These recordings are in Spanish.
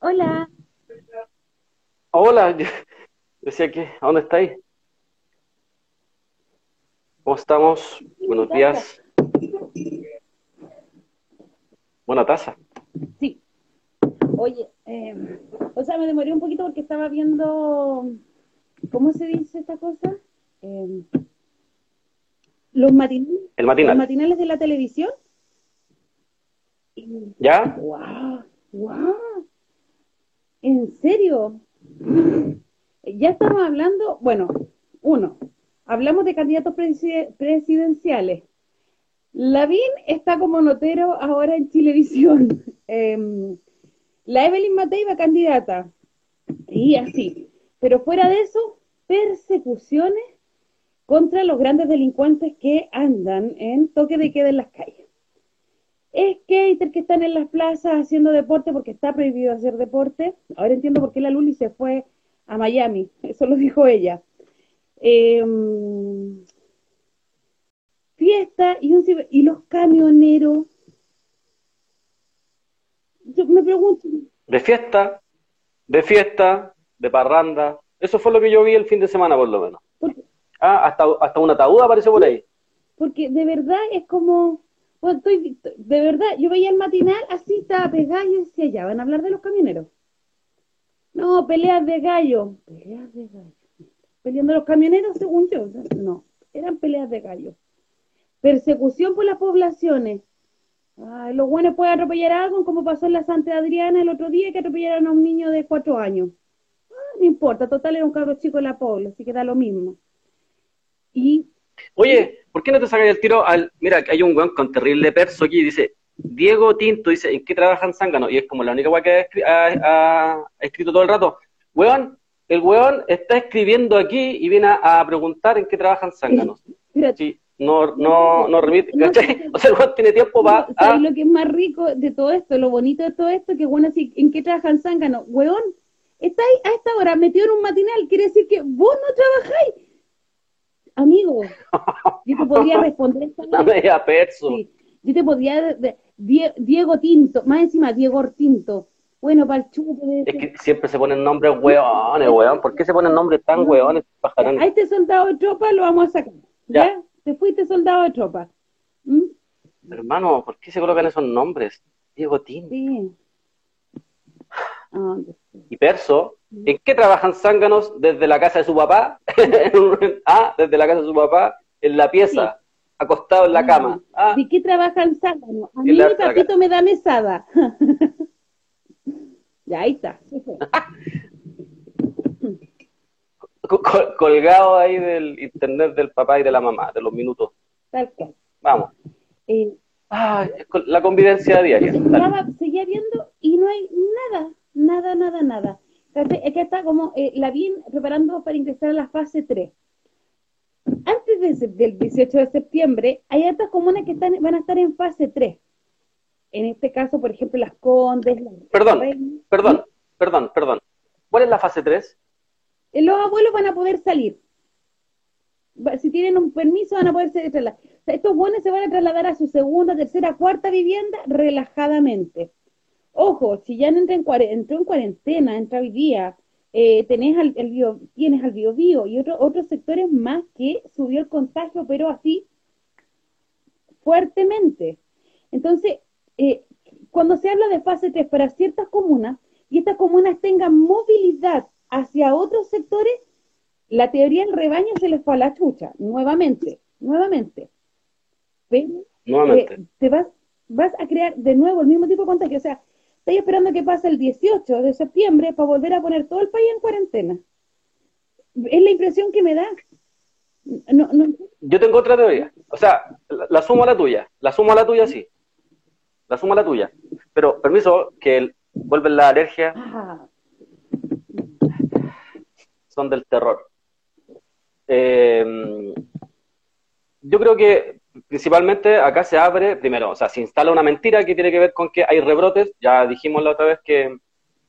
Hola. Hola, yo decía que, ¿a dónde estáis? ¿Cómo estamos? Buenos días. Buena taza. Sí. Oye, eh, o sea, me demoré un poquito porque estaba viendo, ¿cómo se dice esta cosa? Eh, los matinales, El los matinal. matinales de la televisión. ¿Ya? ¡Wow! ¡Wow! ¿En serio? Ya estamos hablando, bueno, uno, hablamos de candidatos preside- presidenciales. Lavín está como notero ahora en Chilevisión. Em, la Evelyn Matei va candidata. Y así. Pero fuera de eso, persecuciones contra los grandes delincuentes que andan en toque de queda en las calles. Skaters que están en las plazas haciendo deporte porque está prohibido hacer deporte. Ahora entiendo por qué la Luli se fue a Miami. Eso lo dijo ella. Em, fiesta y, un ciber- y los camioneros. Yo me pregunto, De fiesta, de fiesta, de parranda. Eso fue lo que yo vi el fin de semana, por lo menos. Ah, hasta, hasta un ataúd apareció por ahí. porque de verdad es como, bueno, estoy, de verdad, yo veía el matinal así, estaba pegada y decía, ya, van a hablar de los camioneros. No, peleas de gallo. Peleas de gallo. Peleando los camioneros, según yo. No, eran peleas de gallo. Persecución por las poblaciones. Ay, los buenos pueden atropellar a alguien, como pasó en la Santa Adriana el otro día, que atropellaron a un niño de cuatro años. Ah, no importa, total era un cabro chico de la pobla, así que da lo mismo. Y Oye, ¿por qué no te sacas el tiro al... Mira, que hay un weón con terrible perso aquí, dice, Diego Tinto, dice, ¿en qué trabaja en Zángano? Y es como la única weá que ha, escri- ha- ha- ha escrito todo el rato. Weón, el weón está escribiendo aquí y viene a, a preguntar en qué trabaja en Zángano. Mira, Sí, no, no, no remite, No, ¿cachai? O sea, el weón tiene tiempo para... ¿sabes lo que es más rico de todo esto? Lo bonito de todo esto, que bueno, así, ¿en qué trabajan Zángano? Weón, está ahí a esta hora metido en un matinal, quiere decir que vos no trabajáis. Amigo, yo te podría responder Una media perso. Sí, yo te podría... Die- Diego Tinto, más encima Diego Tinto. Bueno, para el chupo de Es que siempre se ponen nombres weones, weón. ¿Por qué se ponen nombres tan weones, pajarones? A este soldado de tropa lo vamos a sacar. ¿Ya? Ya. Te fuiste soldado de tropa. ¿Mm? Hermano, ¿por qué se colocan esos nombres? Diego Tinto Sí. Ah, mío. y Perso. ¿En qué trabajan zánganos desde la casa de su papá? ah, desde la casa de su papá, en la pieza, acostado en la cama. Ah, ¿De qué trabajan Zángano? A ¿Qué mí mi papito me da mesada. ya, ahí está. col- colgado ahí del internet del papá y de la mamá, de los minutos. Vamos. Eh, Ah, la convivencia diaria. Estaba, seguía viendo y no hay nada, nada, nada, nada. Que está como eh, la bien preparando para ingresar a la fase 3. Antes de del 18 de septiembre, hay otras comunas que están, van a estar en fase 3. En este caso, por ejemplo, las Condes, las Perdón, perdón, perdón, perdón. ¿Cuál es la fase 3? Eh, Los abuelos van a poder salir. Si tienen un permiso, van a poder ser trasladar. O sea, estos buenos se van a trasladar a su segunda, tercera, cuarta vivienda relajadamente. Ojo, si ya entra en entró en cuarentena, entra hoy día, eh, tenés al, el bio- tienes al biobío y otro- otros sectores más que subió el contagio, pero así fuertemente. Entonces, eh, cuando se habla de fase 3 para ciertas comunas y estas comunas tengan movilidad hacia otros sectores, la teoría del rebaño se les fue a la chucha, nuevamente, nuevamente. Pero Nuevamente. eh, te vas, vas a crear de nuevo el mismo tipo de contagio. O sea, estoy esperando que pase el 18 de septiembre para volver a poner todo el país en cuarentena. Es la impresión que me da. No, no, Yo tengo otra teoría. O sea, la, la sumo a la tuya. La sumo a la tuya, sí. La sumo a la tuya. Pero, permiso, que el- vuelve la alergia. ah, son del terror. Eh, yo creo que principalmente acá se abre, primero, o sea, se instala una mentira que tiene que ver con que hay rebrotes, ya dijimos la otra vez que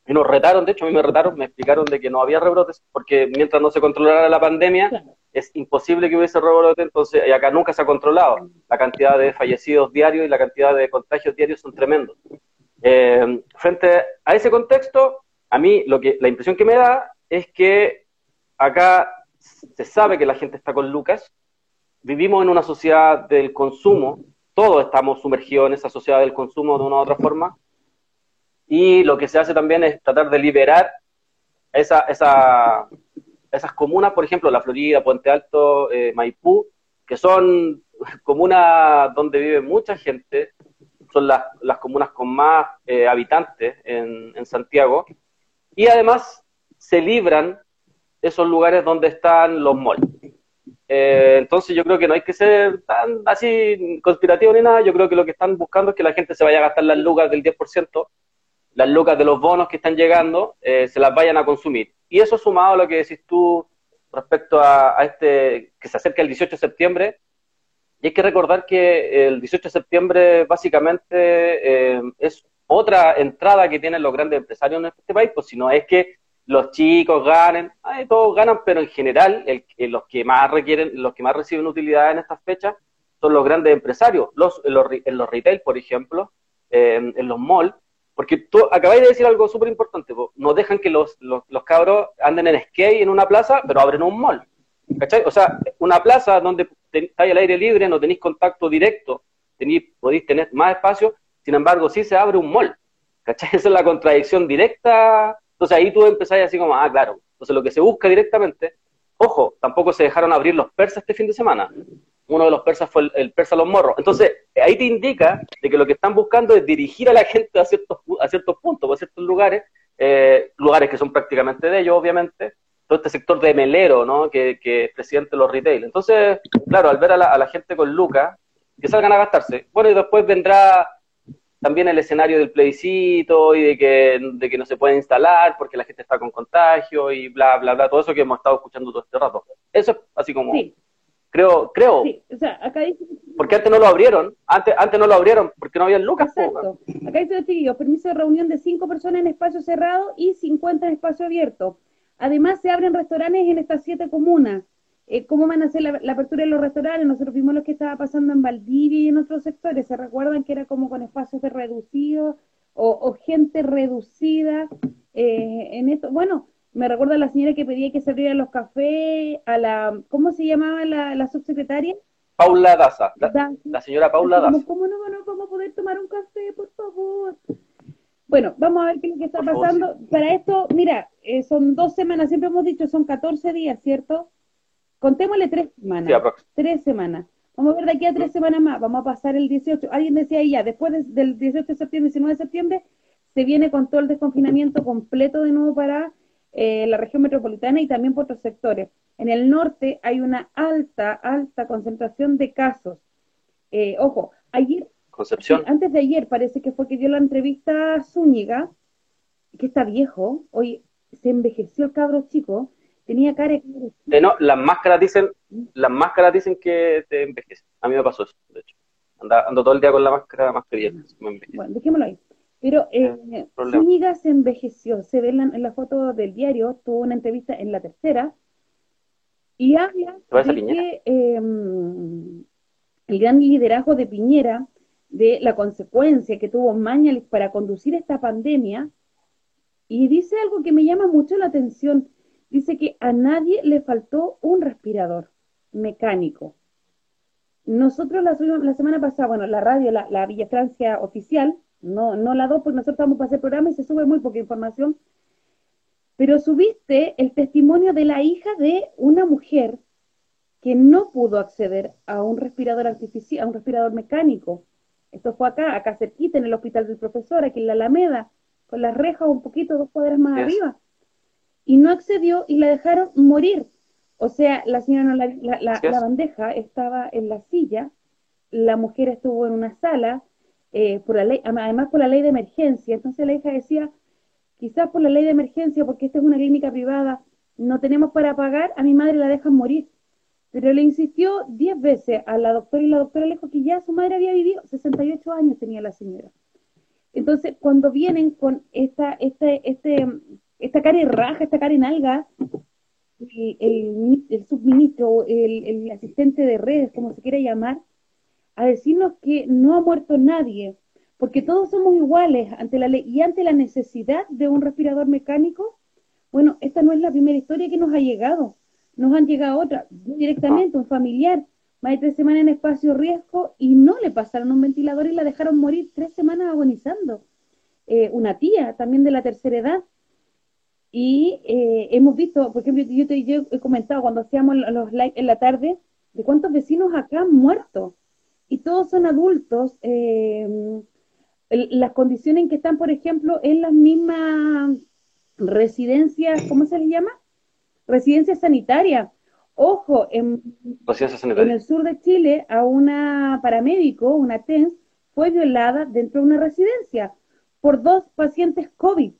nos retaron, de hecho a mí me retaron, me explicaron de que no había rebrotes, porque mientras no se controlara la pandemia, es imposible que hubiese rebrotes, entonces y acá nunca se ha controlado. La cantidad de fallecidos diarios y la cantidad de contagios diarios son tremendos. Eh, frente a ese contexto, a mí lo que, la impresión que me da es que acá se sabe que la gente está con Lucas, vivimos en una sociedad del consumo, todos estamos sumergidos en esa sociedad del consumo de una u otra forma, y lo que se hace también es tratar de liberar esa, esa, esas comunas, por ejemplo, La Florida, Puente Alto, eh, Maipú, que son comunas donde vive mucha gente, son las, las comunas con más eh, habitantes en, en Santiago, y además se libran esos lugares donde están los malls. Eh, entonces yo creo que no hay que ser tan así conspirativo ni nada, yo creo que lo que están buscando es que la gente se vaya a gastar las lucas del 10%, las lucas de los bonos que están llegando, eh, se las vayan a consumir. Y eso sumado a lo que decís tú respecto a, este, que se acerca el 18 de septiembre, y hay que recordar que el 18 de septiembre básicamente eh, es otra entrada que tienen los grandes empresarios en este país, pues si no es que los chicos ganen, todos ganan, pero en general el, los que más requieren, los que más reciben utilidad en estas fechas son los grandes empresarios, los, en, los, retail, por ejemplo, en los malls, porque tú acabáis de decir algo súper importante, no dejan que los, los, cabros anden en skate en una plaza, pero abren un mall. ¿Cachai? O sea, una plaza donde estáis al aire libre, no tenéis contacto directo, tenéis, podéis tener más espacio, sin embargo, sí se abre un mall. ¿Cachai? Esa es la contradicción directa entonces ahí tú empezás así como, ah, claro. Entonces lo que se busca directamente, ojo, tampoco se dejaron abrir los persas este fin de semana. Uno de los persas fue el, persa Los Morros. Entonces ahí te indica de que lo que están buscando es dirigir a la gente a ciertos, a ciertos puntos, a ciertos lugares, eh, lugares que son prácticamente de ellos, obviamente, todo este sector de melero, ¿no? Que, que es presidente de los retail. Entonces, claro, al ver a la, a la gente con lucas, que salgan a gastarse. Bueno, y después vendrá también el escenario del plebiscito y de que, de que no se puede instalar porque la gente está con contagio y bla, bla, bla, todo eso que hemos estado escuchando todo este rato. Eso es así como... Creo, creo. Sí, o sea, acá dice... Porque antes no lo abrieron, antes, antes no lo abrieron porque no había lucas. Exacto. Acá dice los chiquillos, permiso de reunión de cinco personas en espacio cerrado y 50 en espacio abierto. Además se abren restaurantes en estas siete comunas. Eh, cómo van a hacer la, apertura de los restaurantes. Nosotros vimos lo que estaba pasando en Valdivia y en otros sectores. ¿Se recuerdan que era como con espacios de reducidos o, gente reducida eh, en esto? Bueno, me recuerda a la señora que pedía que se abrieran los cafés, a la, ¿cómo se llamaba la, subsecretaria? Paula Daza, la, señora Paula Daza. ¿Cómo no, vamos a poder tomar un café, por favor? Bueno, vamos a ver qué es lo que está pasando. Para esto, mira, eh, son dos semanas, siempre hemos dicho, son 14 días, ¿cierto? Contémosle tres semanas. tres semanas. Vamos a ver de aquí a tres semanas más. Vamos a pasar el 18. Alguien decía ahí ya, después del 18 de septiembre, 19 de septiembre, se viene con todo el desconfinamiento completo de nuevo para eh, la región metropolitana y también por otros sectores. En el norte hay una alta, alta concentración de casos. Eh, ojo, ayer, Concepción. antes de ayer parece que fue que dio la entrevista a Zúñiga, que está viejo, hoy se envejeció el cabro chico, Tenía cara de... no, las máscaras dicen, las máscaras dicen que te envejece. A mí me pasó eso, de hecho. Ando, todo el día con la máscara, mascarilla. bueno, dejémoslo ahí. Pero eh, Zúñiga se envejeció, se ve en la, foto del diario, tuvo una entrevista en la tercera, y habla de que em, el gran liderazgo de Piñera, de la consecuencia que tuvo Mañalich para conducir esta pandemia, y dice algo que me llama mucho la atención, dice que a nadie le faltó un respirador mecánico. Nosotros la subimos la semana pasada, bueno, la radio, la, Villa Francia oficial, no, no la dos, porque nosotros estamos para hacer programa y se sube muy poca información, pero subiste el testimonio de la hija de una mujer que no pudo acceder a un respirador artificial, a un respirador mecánico. Esto fue acá, acá cerquita, en el hospital del profesor, aquí en la Alameda, con las rejas un poquito, dos cuadras más arriba y no accedió y la dejaron morir. O sea, la señora la, la, bandeja estaba en la silla, la mujer estuvo en una sala, eh, por la ley, además por la ley de emergencia. Entonces la hija decía, quizás por la ley de emergencia, porque esta es una clínica privada, no tenemos para pagar, a mi madre la dejan morir. Pero le insistió diez veces a la doctora y la doctora le dijo que ya su madre había vivido, 68 años tenía la señora. Entonces, cuando vienen con esta, este, este, esta cara de raja, esta cara en alga, el, el, subministro, el, el asistente de redes, como se quiera llamar, a decirnos que no ha muerto nadie, porque todos somos iguales ante la ley y ante la necesidad de un respirador mecánico, bueno, esta no es la primera historia que nos ha llegado, nos han llegado otras, directamente, un familiar, más de tres semanas en espacio riesgo y no le pasaron un ventilador y la dejaron morir tres semanas agonizando. Eh, una tía también de la tercera edad. Y eh, hemos visto, por ejemplo, yo, te, he comentado cuando hacíamos los likes en la tarde, de cuántos vecinos acá han muerto. Y todos son adultos. Eh, las condiciones en que están, por ejemplo, en las mismas residencias, ¿cómo se les llama? Residencias sanitarias. Ojo, en, en, el sur de Chile, a una paramédico, una TENS, fue violada dentro de una residencia por dos pacientes COVID,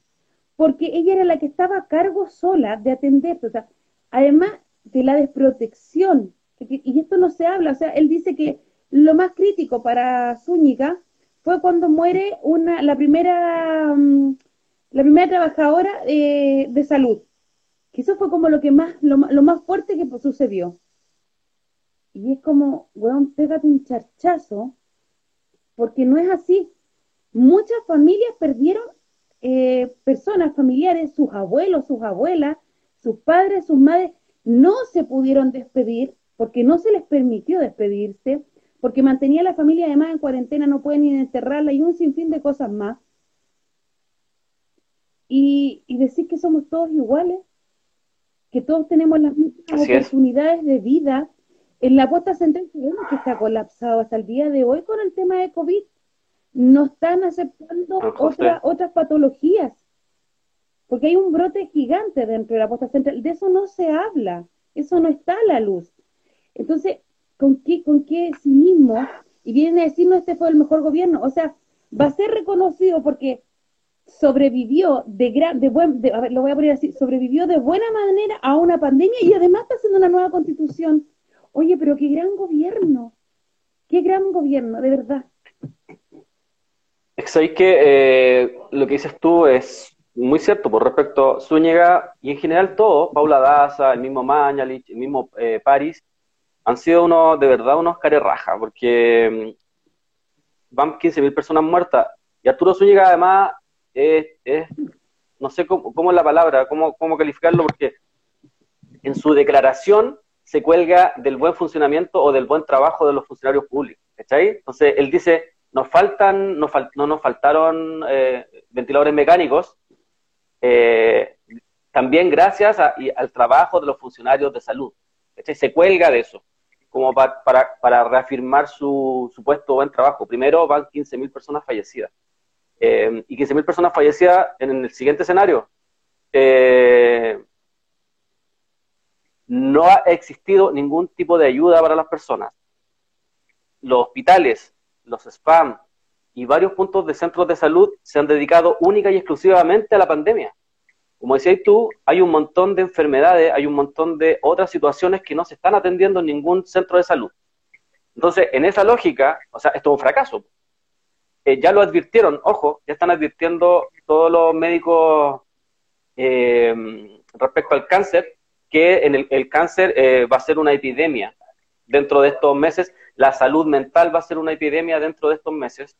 porque ella era la que estaba a cargo sola de atender. O sea, además de la desprotección, y esto no se habla, o sea, él dice que lo más crítico para Zúñiga fue cuando muere una, la primera, mm, la primera trabajadora eh, de salud. Que eso fue como lo que más, lo, más fuerte que sucedió. Y es como, weón, pégate un charchazo, porque no es así. Muchas familias perdieron eh, personas familiares, sus abuelos, sus abuelas, sus padres, sus madres, no se pudieron despedir porque no se les permitió despedirse porque mantenía a la familia además en cuarentena, no pueden ni enterrarla y un sinfín de cosas más. Y, decir que somos todos iguales, que todos tenemos las mismas oportunidades de vida. En la puesta central vemos que está colapsado hasta el día de hoy con el tema de COVID. No están aceptando otras patologías, porque hay un brote gigante dentro de la puesta central. De eso no se habla, eso no está a la luz. Entonces, con qué, con qué cinismo, y vienen a decirnos este fue el mejor gobierno. O sea, va a ser reconocido porque sobrevivió de gran, de buen, a ver, lo voy a poner así, sobrevivió de buena manera a una pandemia y además está haciendo una nueva constitución. Oye, pero qué gran gobierno, qué gran gobierno, de verdad. Sabéis que eh, lo que dices tú es muy cierto por respecto a Zúñiga y en general todo, Paula Daza, el mismo Mañalich, el mismo eh, París, han sido unos, de verdad, unos raja, porque mm, van 15.000 personas muertas. Y Arturo Zúñiga, además, es, no sé cómo, cómo, es la palabra, cómo, cómo calificarlo, porque en su declaración se cuelga del buen funcionamiento o del buen trabajo de los funcionarios públicos. ¿Cachai? Entonces, él dice, nos faltan, no nos faltaron eh, ventiladores mecánicos, eh, también gracias al trabajo de los funcionarios de salud. Se cuelga de eso como para, para, reafirmar su supuesto buen trabajo. Primero van 15.000 personas fallecidas. Eh, y 15.000 personas fallecidas en el siguiente escenario. Eh, no ha existido ningún tipo de ayuda para las personas. Los hospitales, los spam y varios puntos de centros de salud se han dedicado única y exclusivamente a la pandemia como decías tú, hay un montón de enfermedades, hay un montón de otras situaciones que no se están atendiendo en ningún centro de salud. Entonces, en esa lógica, o sea, esto es un fracaso. Eh, ya lo advirtieron, ojo, ya están advirtiendo todos los médicos eh, respecto al cáncer, que en el, cáncer eh, va a ser una epidemia dentro de estos meses, la salud mental va a ser una epidemia dentro de estos meses,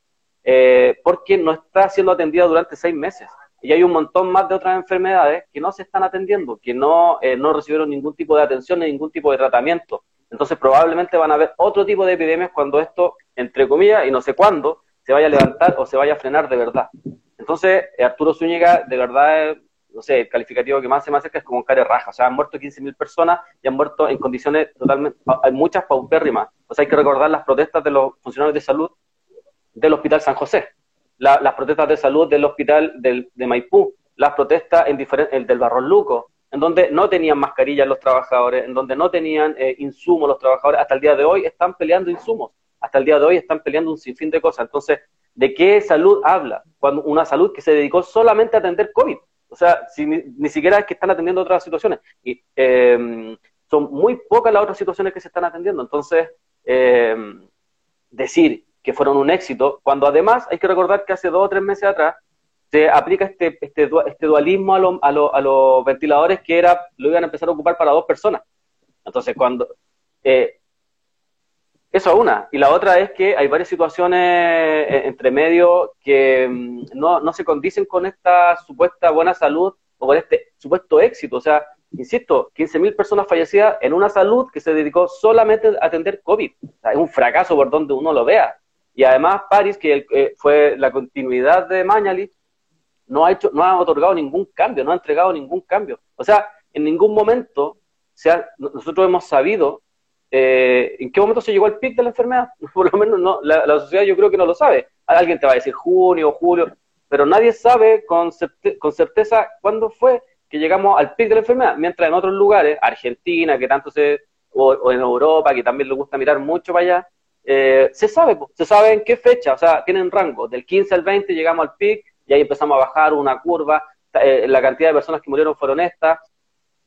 porque no está siendo atendida durante seis meses y hay un montón más de otras enfermedades que no se están atendiendo, que no, eh, no recibieron ningún tipo de atención ni ningún tipo de tratamiento. Entonces probablemente van a haber otro tipo de epidemias cuando esto, entre comillas, y no sé cuándo, se vaya a levantar o se vaya a frenar de verdad. Entonces, eh, Arturo Zúñiga, de verdad, no sé, el calificativo que más se me acerca es como un care raja. O sea, han muerto 15.000 personas y han muerto en condiciones totalmente, hay muchas paupérrimas. O sea, hay que recordar las protestas de los funcionarios de salud del Hospital San José las protestas de salud del hospital de Maipú, las protestas en el del Barros Luco, en donde no tenían mascarillas los trabajadores, en donde no tenían eh, insumos los trabajadores, hasta el día de hoy están peleando insumos, hasta el día de hoy están peleando un sinfín de cosas. Entonces, ¿de qué salud habla? Cuando una salud que se dedicó solamente a atender COVID. O sea, si ni, siquiera es que están atendiendo otras situaciones. Y em, son muy pocas las otras situaciones que se están atendiendo. Entonces, em, decir que fueron un éxito, cuando además hay que recordar que hace dos o tres meses atrás se aplica este, este, este dualismo a, a, los ventiladores que era lo iban a empezar a ocupar para dos personas. Entonces, cuando... Eh, eso es una. Y la otra es que hay varias situaciones eh, entre medio que mm, no, no se condicen con esta supuesta buena salud o con este supuesto éxito. O sea, insisto, 15.000 personas fallecidas en una salud que se dedicó solamente a atender COVID. es un fracaso por donde uno lo vea. Y además, París, que eh, fue la continuidad de Mañalich, no ha, hecho, no ha otorgado ningún cambio, no ha entregado ningún cambio. O sea, en ningún momento se nosotros hemos sabido eh, en qué momento se llegó al pic de la enfermedad. Por lo menos no, la, sociedad yo creo que no lo sabe. Alguien te va a decir junio, julio, pero nadie sabe con, con certeza cuándo fue que llegamos al pic de la enfermedad. Mientras en otros lugares, Argentina, que tanto se, o, en Europa, que también le gusta mirar mucho para allá, eh, se sabe, se sabe en qué fecha, o sea, tienen rango. Del 15 al 20 llegamos al pic y ahí empezamos a bajar una curva. Eh, la cantidad de personas que murieron fueron estas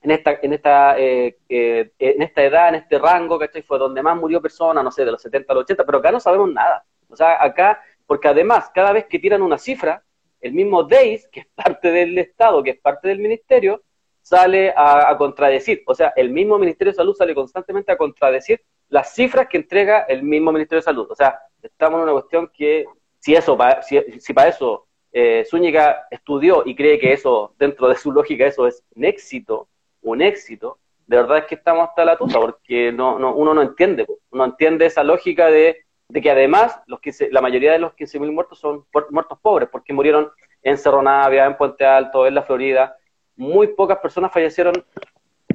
en esta, en esta, eh, eh, en esta edad, en este rango, ¿cachai? Fue donde más murió personas, no sé, de los 70 a los 80, pero acá no sabemos nada. O sea, acá, porque además, cada vez que tiran una cifra, el mismo DEIS, que es parte del Estado, que es parte del Ministerio, sale a, contradecir. O sea, el mismo Ministerio de Salud sale constantemente a contradecir las cifras que entrega el mismo Ministerio de Salud. O sea, estamos en una cuestión que, si eso, si, si para eso eh, Zúñiga estudió y cree que eso, dentro de su lógica, eso es un éxito, un éxito, de verdad es que estamos hasta la tuta, porque no, no, uno no entiende, no entiende esa lógica de, que además los que la mayoría de los 15.000 muertos son muertos pobres, porque murieron en Cerro Navia, en Puente Alto, en la Florida. Muy pocas personas fallecieron en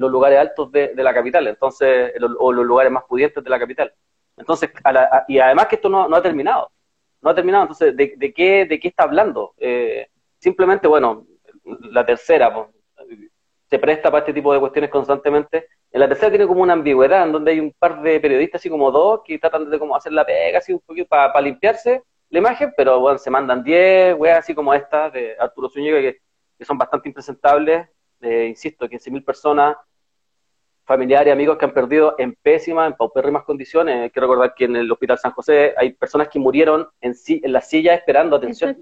los lugares altos de, la capital, entonces, o los lugares más pudientes de la capital. Entonces, y además que esto no, no, ha terminado, no ha terminado, entonces, ¿de, de, qué, de qué está hablando? Eh, simplemente, bueno, la tercera, pues, se presta para este tipo de cuestiones constantemente. En la tercera tiene como una ambigüedad, en donde hay un par de periodistas, así como dos, que tratan de como hacer la pega, así un poquito para limpiarse la imagen, pero bueno, se mandan diez, weas así como estas de Arturo Zúñiga, que, son bastante impresentables, eh, insisto, 15.000 personas, familiares, amigos que han perdido en pésimas, en paupérrimas condiciones. Hay que recordar que en el Hospital San José hay personas que murieron en, en la silla esperando atención.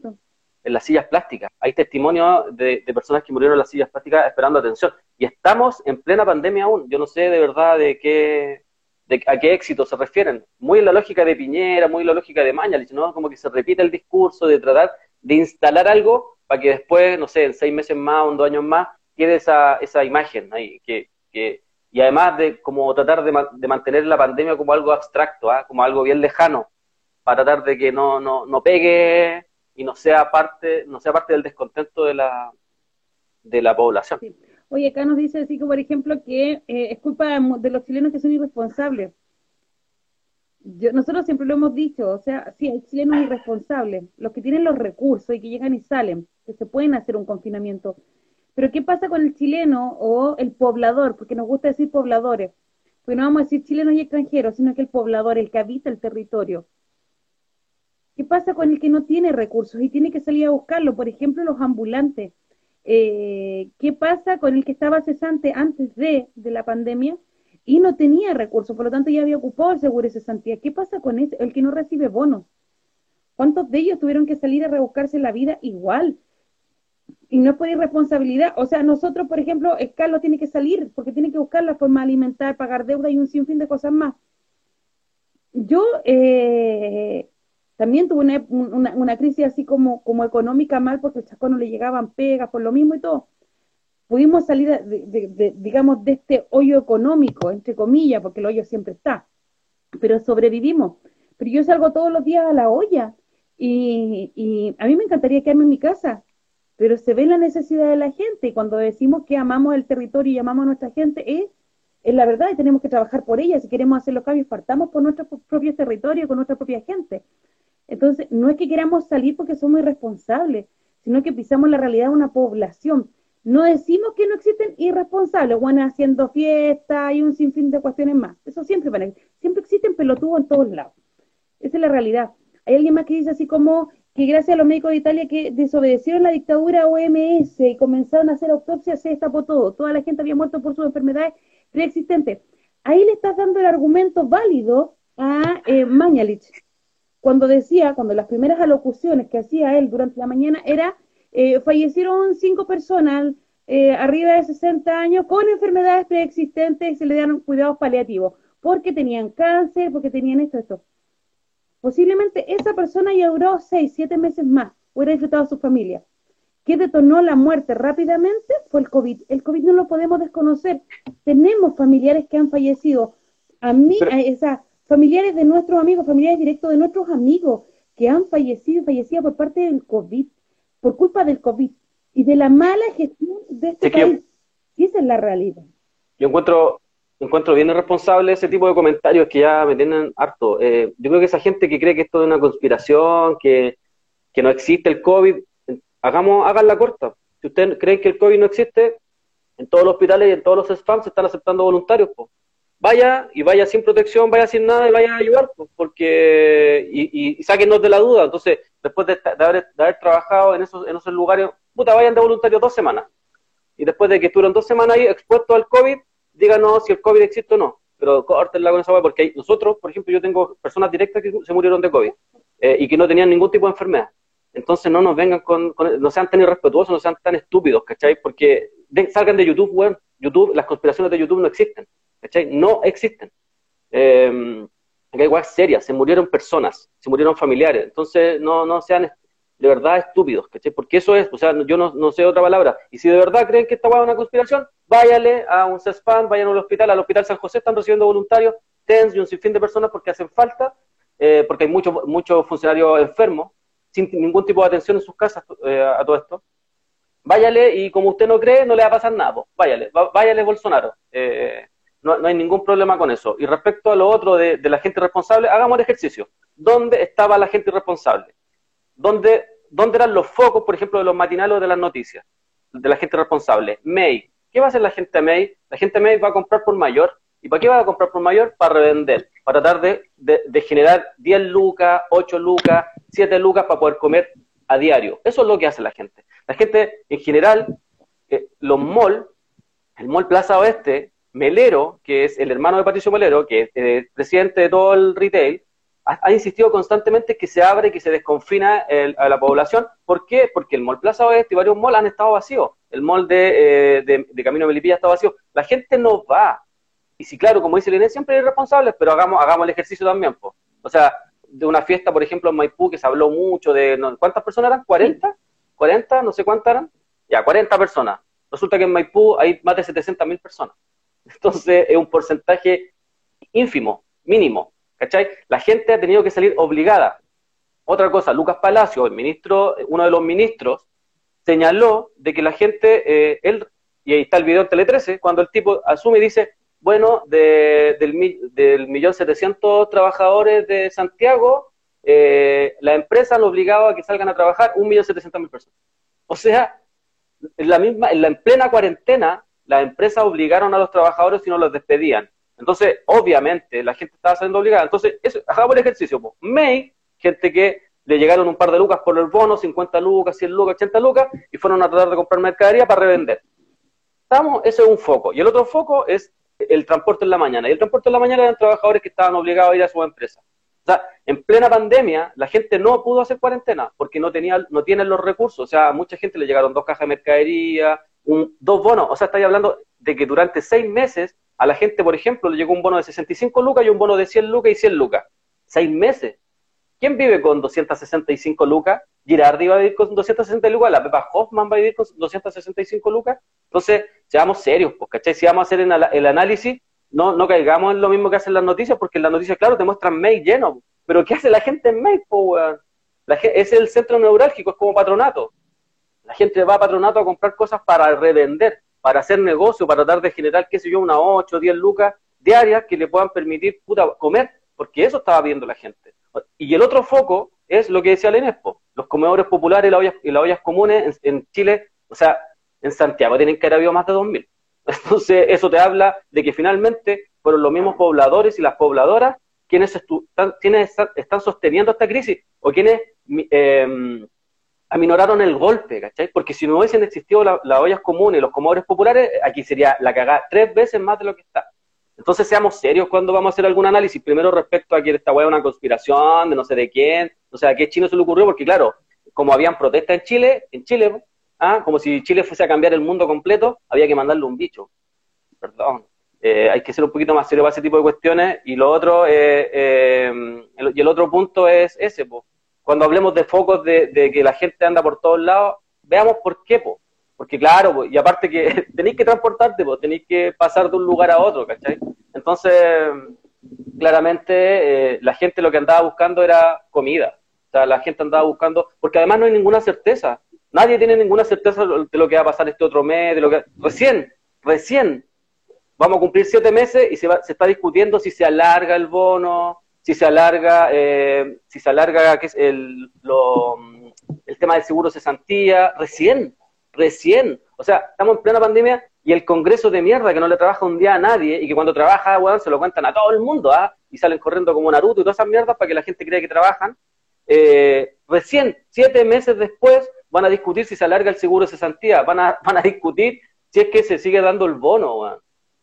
En las sillas plásticas. Hay testimonios de, personas que murieron en las sillas plásticas esperando atención. Y estamos en plena pandemia aún. Yo no sé de verdad de qué, de a qué éxito se refieren. Muy en la lógica de Piñera, muy en la lógica de Mañalich, ¿no? Como que se repite el discurso de tratar de instalar algo para que después, no sé, en seis meses más, un dos años más, quede esa, esa imagen ahí. Que, que, y además de como tratar de, de mantener la pandemia como algo abstracto, ¿ah? como algo bien lejano, para tratar de que no, no, no pegue y no sea parte, no sea parte del descontento de la, de la población. Oye, acá nos dice así que, por ejemplo, que eh, es culpa de, los chilenos que son irresponsables. Nosotros siempre lo hemos dicho, o sea, sí, hay chilenos irresponsables, los que tienen los recursos y que llegan y salen, que se pueden hacer un confinamiento. Pero ¿qué pasa con el chileno o el poblador? Porque nos gusta decir pobladores. Porque no vamos a decir chilenos y extranjeros, sino que el poblador, el que habita el territorio. ¿Qué pasa con el que no tiene recursos y tiene que salir a buscarlo? Por ejemplo, los ambulantes. Eh, ¿Qué pasa con el que estaba cesante antes de, la pandemia y no tenía recursos? Por lo tanto, ya había ocupado el seguro de cesantía. ¿Qué pasa con ese, el que no recibe bonos? ¿Cuántos de ellos tuvieron que salir a rebuscarse la vida igual? Y no es por irresponsabilidad. O sea, nosotros, por ejemplo, Carlos tiene que salir porque tiene que buscar la forma de alimentar, pagar deuda y un sinfín de cosas más. Yo eh, también tuvo una, una, crisis así como, como económica mal porque el chasco no le llegaban pegas por lo mismo y todo. Pudimos salir, digamos, de este hoyo económico, entre comillas, porque el hoyo siempre está, pero sobrevivimos. Pero yo salgo todos los días a la olla y, y a mí me encantaría quedarme en mi casa, pero se ve la necesidad de la gente y cuando decimos que amamos el territorio y amamos a nuestra gente es, es la verdad y tenemos que trabajar por ella. Si queremos hacer los cambios, partamos por nuestro propio territorio, con nuestra propia gente. Entonces, no es que queramos salir porque somos irresponsables, sino que pisamos la realidad de una población. No decimos que no existen irresponsables, bueno, haciendo fiesta y un sinfín de cuestiones más. Eso siempre van siempre existen pelotudos en todos lados. Esa es la realidad. Hay alguien más que dice así como que gracias a los médicos de Italia que desobedecieron la dictadura OMS y comenzaron a hacer autopsias, se destapó todo. Toda la gente había muerto por sus enfermedades preexistentes. Ahí le estás dando el argumento válido a eh, Mañalich, cuando decía, cuando las primeras alocuciones que hacía él durante la mañana era, eh, fallecieron cinco personas eh, arriba de 60 años con enfermedades preexistentes y se le dieron cuidados paliativos, porque tenían cáncer, porque tenían esto, esto. Posiblemente esa persona ya duró 6, 7 meses más, hubiera disfrutado su familia. ¿Qué detonó la muerte rápidamente? Fue el COVID. El COVID no lo podemos desconocer. Tenemos familiares que han fallecido. A mí, a familiares de nuestros amigos, familiares directos de nuestros amigos que han fallecido, fallecido por parte del COVID, por culpa del COVID y de la mala gestión de este país. Y esa es la realidad. Yo encuentro encuentro bien irresponsable ese tipo de comentarios que ya me tienen harto. Eh, yo creo que esa gente que cree que esto es una conspiración, que, no existe el COVID, hagamos, hagan la corta. Si ustedes creen que el COVID no existe, en todos los hospitales y en todos los spams se están aceptando voluntarios. Vaya y vaya sin protección, vaya sin nada y vaya a ayudar, porque y, y, sáquenos de la duda. Entonces, después de, haber, trabajado en esos, en esos lugares, puta, vayan de voluntarios dos semanas. Y después de que estuvieron dos semanas ahí expuestos al COVID, díganos si el COVID existe o no, pero córtenla con esa web porque nosotros, por ejemplo, yo tengo personas directas que se murieron de COVID eh, y que no tenían ningún tipo de enfermedad. Entonces no nos vengan con, no sean tan irrespetuosos, no sean tan estúpidos, ¿cachai? Porque salgan de YouTube, weón. YouTube, las conspiraciones de YouTube no existen, No existen. Eh, hay cosas serias, se murieron personas, se murieron familiares. Entonces no, no sean de verdad estúpidos, ¿cachai? Porque eso es, o sea, yo no, sé otra palabra. Y si de verdad creen que esta es una conspiración, váyale a un CESPAN, vayan al hospital, al Hospital San José, están recibiendo voluntarios, TENS y un sinfín de personas porque hacen falta, eh, porque hay muchos muchos funcionarios enfermos, sin ningún tipo de atención en sus casas eh, a todo esto. Váyale y como usted no cree, no le va a pasar nada, váyale, váyale Bolsonaro. Eh, no, no, hay ningún problema con eso. Y respecto a lo otro de, la gente responsable, hagamos el ejercicio. ¿Dónde estaba la gente responsable? ¿Dónde, ¿Dónde eran los focos, por ejemplo, de los matinales de las noticias? De la gente responsable. May. ¿Qué va a hacer la gente May? La gente May va a comprar por mayor. ¿Y para qué va a comprar por mayor? Para revender. Para tratar de, generar 10 lucas, 8 lucas, 7 lucas para poder comer a diario. Eso es lo que hace la gente. La gente, en general, eh, los mall, el mall Plaza Oeste, Melero, que es el hermano de Patricio Melero, que es eh, presidente de todo el retail, ha, insistido constantemente que se abre, que se desconfina a la población. ¿Por qué? Porque el Mall Plaza Oeste y varios malls han estado vacíos. El mall de, eh, Camino de Melipilla está vacío. La gente no va. Y si, claro, como dice el siempre hay responsables, pero hagamos, hagamos el ejercicio también. O sea, de una fiesta, por ejemplo, en Maipú, que se habló mucho de... ¿Cuántas personas eran? ¿40? ¿40? No sé cuántas eran. Ya, 40 personas. Resulta que en Maipú hay más de 700 mil personas. Entonces, es un porcentaje ínfimo, mínimo. ¿Cachai? La gente ha tenido que salir obligada. Otra cosa, Lucas Palacio, el ministro, uno de los ministros, señaló de que la gente, eh, él, y ahí está el video en Tele 13, cuando el tipo asume y dice, bueno, del, del millón setecientos trabajadores de Santiago, eh, la empresa han obligado a que salgan a trabajar un millón setecientos mil personas. O sea, en la misma, en la en plena cuarentena, las empresas obligaron a los trabajadores y no los despedían. Entonces, obviamente, la gente estaba saliendo obligada. Entonces, eso, hagamos el ejercicio. May, gente que le llegaron un par de lucas por el bono, 50 lucas, 100 lucas, 80 lucas, y fueron a tratar de comprar mercadería para revender. Estamos, eso es un foco. Y el otro foco es el transporte en la mañana. Y el transporte en la mañana eran trabajadores que estaban obligados a ir a su empresa. O sea, en plena pandemia, la gente no pudo hacer cuarentena porque no tenía, no tienen los recursos. O sea, a mucha gente le llegaron dos cajas de mercadería, dos bonos. O sea, estáis hablando de que durante seis meses a la gente, por ejemplo, le llegó un bono de 65 lucas y un bono de 100 lucas y 100 lucas. Seis meses. ¿Quién vive con 265 lucas? Girardi va a vivir con 260 lucas, la Pepa Hoffman va a vivir con 265 lucas. Entonces, seamos serios, pues, ¿cachai? Si vamos a hacer el análisis, no, no caigamos en lo mismo que hacen las noticias, porque las noticias, claro, te muestran mail lleno. Pero ¿qué hace la gente en mail, es el centro neurálgico, es como patronato. La gente va a patronato a comprar cosas para revender para hacer negocio, para tratar de generar, qué sé yo, unas 8 o 10 lucas diarias que le puedan permitir puta, comer, porque eso estaba viendo la gente. Y el otro foco es lo que decía el los comedores populares y las ollas, y las ollas comunes en, Chile, o sea, en Santiago tienen que haber habido más de 2.000. Entonces, eso te habla de que finalmente fueron los mismos pobladores y las pobladoras quienes, están, están sosteniendo esta crisis o quienes eh, aminoraron el golpe, ¿cachai? Porque si no hubiesen existido las ollas comunes y los comodores populares, aquí sería la cagada tres veces más de lo que está. Entonces seamos serios cuando vamos a hacer algún análisis, primero respecto a que esta hueá es una conspiración de no sé de quién, o sea, a qué chino se le ocurrió, porque claro, como habían protestas en Chile, en Chile, ¿ah? como si Chile fuese a cambiar el mundo completo, había que mandarle un bicho. Perdón. Eh, hay que ser un poquito más serio para ese tipo de cuestiones. Y lo otro, eh, eh, y el otro punto es ese, po. Cuando hablemos de focos de, que la gente anda por todos lados, veamos por qué, po. porque claro, y aparte que tenéis que transportarte, po, tenéis que pasar de un lugar a otro, ¿cachai? Entonces, claramente, la gente lo que andaba buscando era comida. O sea, la gente andaba buscando, porque además no hay ninguna certeza. Nadie tiene ninguna certeza de lo que va a pasar este otro mes, de lo que... Recién, recién vamos a cumplir siete meses y se, se está discutiendo si se alarga el bono, si se alarga, eh, si se alarga es el, tema del seguro cesantía, recién, recién. O sea, estamos en plena pandemia y el Congreso de mierda que no le trabaja un día a nadie y que cuando trabaja, weón, se lo cuentan a todo el mundo, ¿ah? Y salen corriendo como Naruto y todas esas mierdas para que la gente crea que trabajan. Eh, recién, siete meses después, van a discutir si se alarga el seguro de cesantía, van a, van a discutir si es que se sigue dando el bono.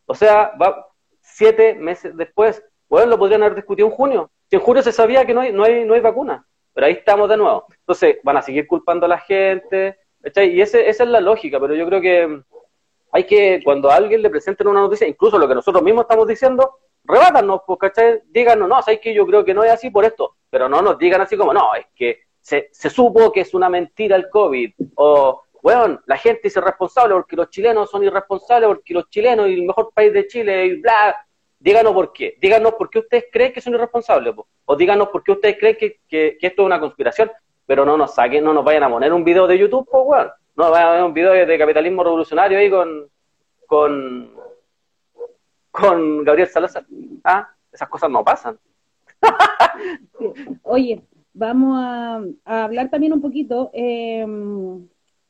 O sea, va siete meses después. Bueno, lo podrían haber discutido en junio. Si en junio se sabía que no hay, no hay, no hay vacuna. Pero ahí estamos de nuevo. Entonces, van a seguir culpando a la gente. Y ese, esa es la lógica, pero yo creo que hay que, cuando alguien le presenten una noticia, incluso lo que nosotros mismos estamos diciendo, rebátanos, pues, ¿cachai? Díganos, no, sabéis que yo creo que no es así por esto, pero no nos digan así como, no, es que se, se supo que es una mentira el COVID, o bueno, la gente es irresponsable porque los chilenos son irresponsables, porque los chilenos y el mejor país de Chile y bla. Díganos por qué. Díganos por qué ustedes creen que son irresponsables. O díganos por qué ustedes creen que, esto es una conspiración. Pero no nos saquen, no nos vayan a poner un video de YouTube, pues, weón. No nos vayan a poner un video de, capitalismo revolucionario ahí con, con, con Gabriel Salazar. Ah, esas cosas no pasan. Oye, vamos a, hablar también un poquito. Eh,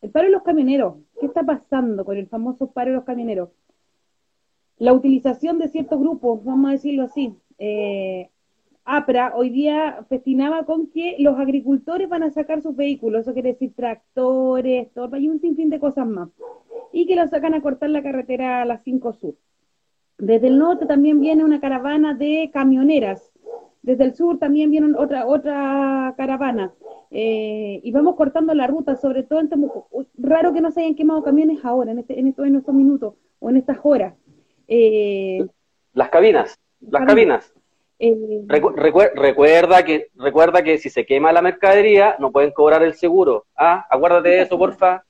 el paro de los camioneros, ¿qué está pasando con el famoso paro de los camioneros? La utilización de ciertos grupos, vamos a decirlo así. Eh, APRA hoy día festinaba con que los agricultores van a sacar sus vehículos, eso quiere decir tractores, torpas y un sinfín de cosas más, y que lo sacan a cortar la carretera a las 5 Sur. Desde el norte también viene una caravana de camioneras, desde el sur también viene otra, otra caravana. Eh, y vamos cortando la ruta, sobre todo en Temuco. Raro que no se hayan quemado camiones ahora, en, este, en, estos, en estos minutos o en estas horas. Eh, las cabinas, las cabinas. Eh, recuerda, que, recuerda que si se quema la mercadería, no pueden cobrar el seguro. Ah, acuérdate de eso, porfa.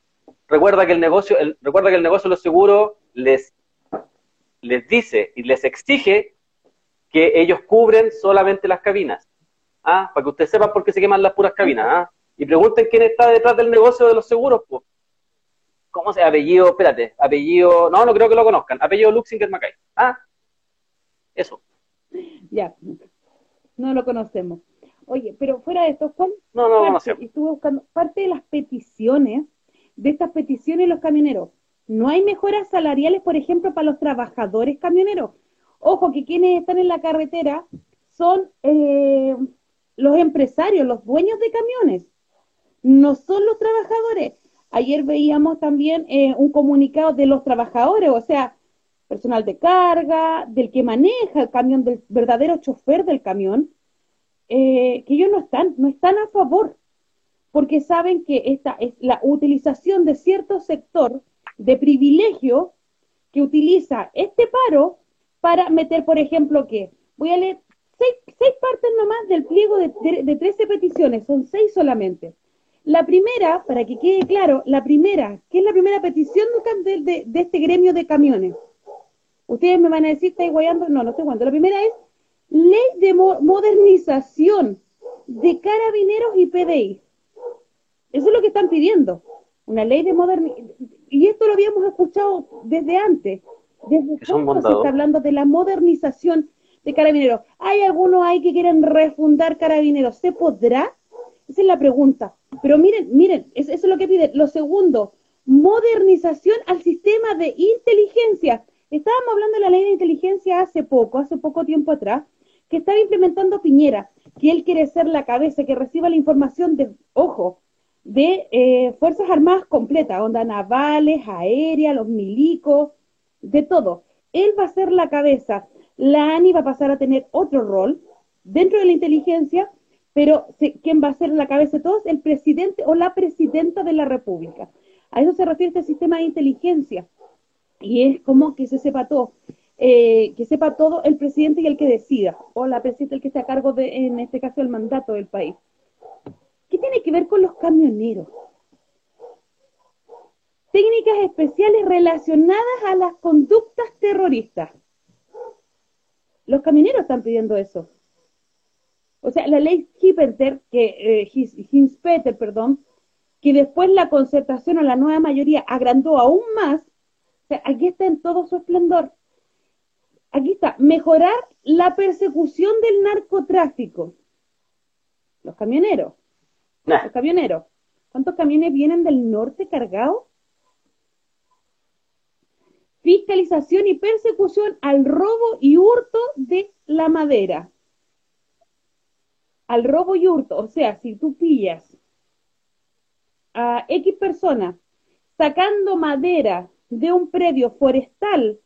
Recuerda que el negocio, recuerda que el negocio de los seguros les, les dice y les exige que ellos cubren solamente las cabinas. ¿ah? para que ustedes sepan por qué se queman las puras cabinas, ¿ah? y pregunten quién está detrás del negocio de los seguros, pues. ¿Cómo se apellido? Espérate, apellido, no, no creo que lo conozcan, apellido Luxinger Macay, ¿ah? Eso. Ya, no lo conocemos. Oye, pero fuera de esto, ¿cuál no, no, parte, estuve buscando parte de las peticiones, de estas peticiones los camioneros? ¿No hay mejoras salariales, por ejemplo, para los trabajadores camioneros? Ojo, que quienes están en la carretera son eh, los empresarios, los dueños de camiones, no son los trabajadores. Ayer veíamos también eh, un comunicado de los trabajadores, o sea, personal de carga, del que maneja el camión, del verdadero chofer del camión, eh, que ellos no están, no están a favor, porque saben que esta es la utilización de cierto sector de privilegio que utiliza este paro para meter, por ejemplo, que voy a leer seis, partes nomás del pliego de, de, 13 peticiones, son seis solamente. La primera, para que quede claro, la primera, ¿qué es la primera petición de, de, de este gremio de camiones? Ustedes me van a decir, ¿estáis guayando? No, no estoy guayando. La primera es ley de modernización de carabineros y PDI. Eso es lo que están pidiendo. Una ley de modernización. Y esto lo habíamos escuchado desde antes. Desde cuándo se está hablando de la modernización de carabineros. ¿Hay algunos ahí que quieren refundar carabineros? ¿Se podrá? Esa es la pregunta. Pero miren, miren, eso es lo que piden. Lo segundo, modernización al sistema de inteligencia. Estábamos hablando de la ley de inteligencia hace poco, hace poco tiempo atrás, que estaba implementando Piñera, que él quiere ser la cabeza, que reciba la información de, ojo, de eh, Fuerzas Armadas completas, onda navales, aéreas, los milicos, de todo. Él va a ser la cabeza. La ANI va a pasar a tener otro rol dentro de la inteligencia, pero ¿quién va a ser la cabeza de todos? El presidente o la presidenta de la República. A eso se refiere este sistema de inteligencia. Y es como que se sepa todo. Eh, que sepa todo el presidente y el que decida, o la presidenta el que esté a cargo de, en este caso, el mandato del país. ¿Qué tiene que ver con los camioneros? Técnicas especiales relacionadas a las conductas terroristas. Los camioneros están pidiendo eso. O sea, la ley Hippenter, que, eh, perdón, que después la concertación o la nueva mayoría agrandó aún más, o sea, aquí está en todo su esplendor. Aquí está, mejorar la persecución del narcotráfico. Los camioneros. Los camioneros. ¿Cuántos camiones vienen del norte cargados? Fiscalización y persecución al robo y hurto de la madera. Al robo y hurto. O sea, si tú pillas a X personas sacando madera de un predio forestal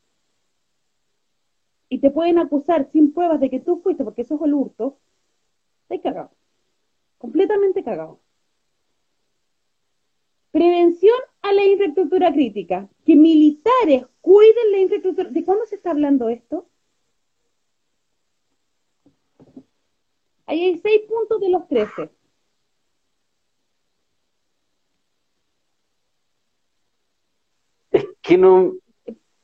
y te pueden acusar sin pruebas de que tú fuiste, porque eso es el hurto, estás cagado completamente cagado. Prevención a la infraestructura crítica. Que militares cuiden la infraestructura. ¿De cuándo se está hablando esto? Ahí hay seis puntos de los trece. Es que no.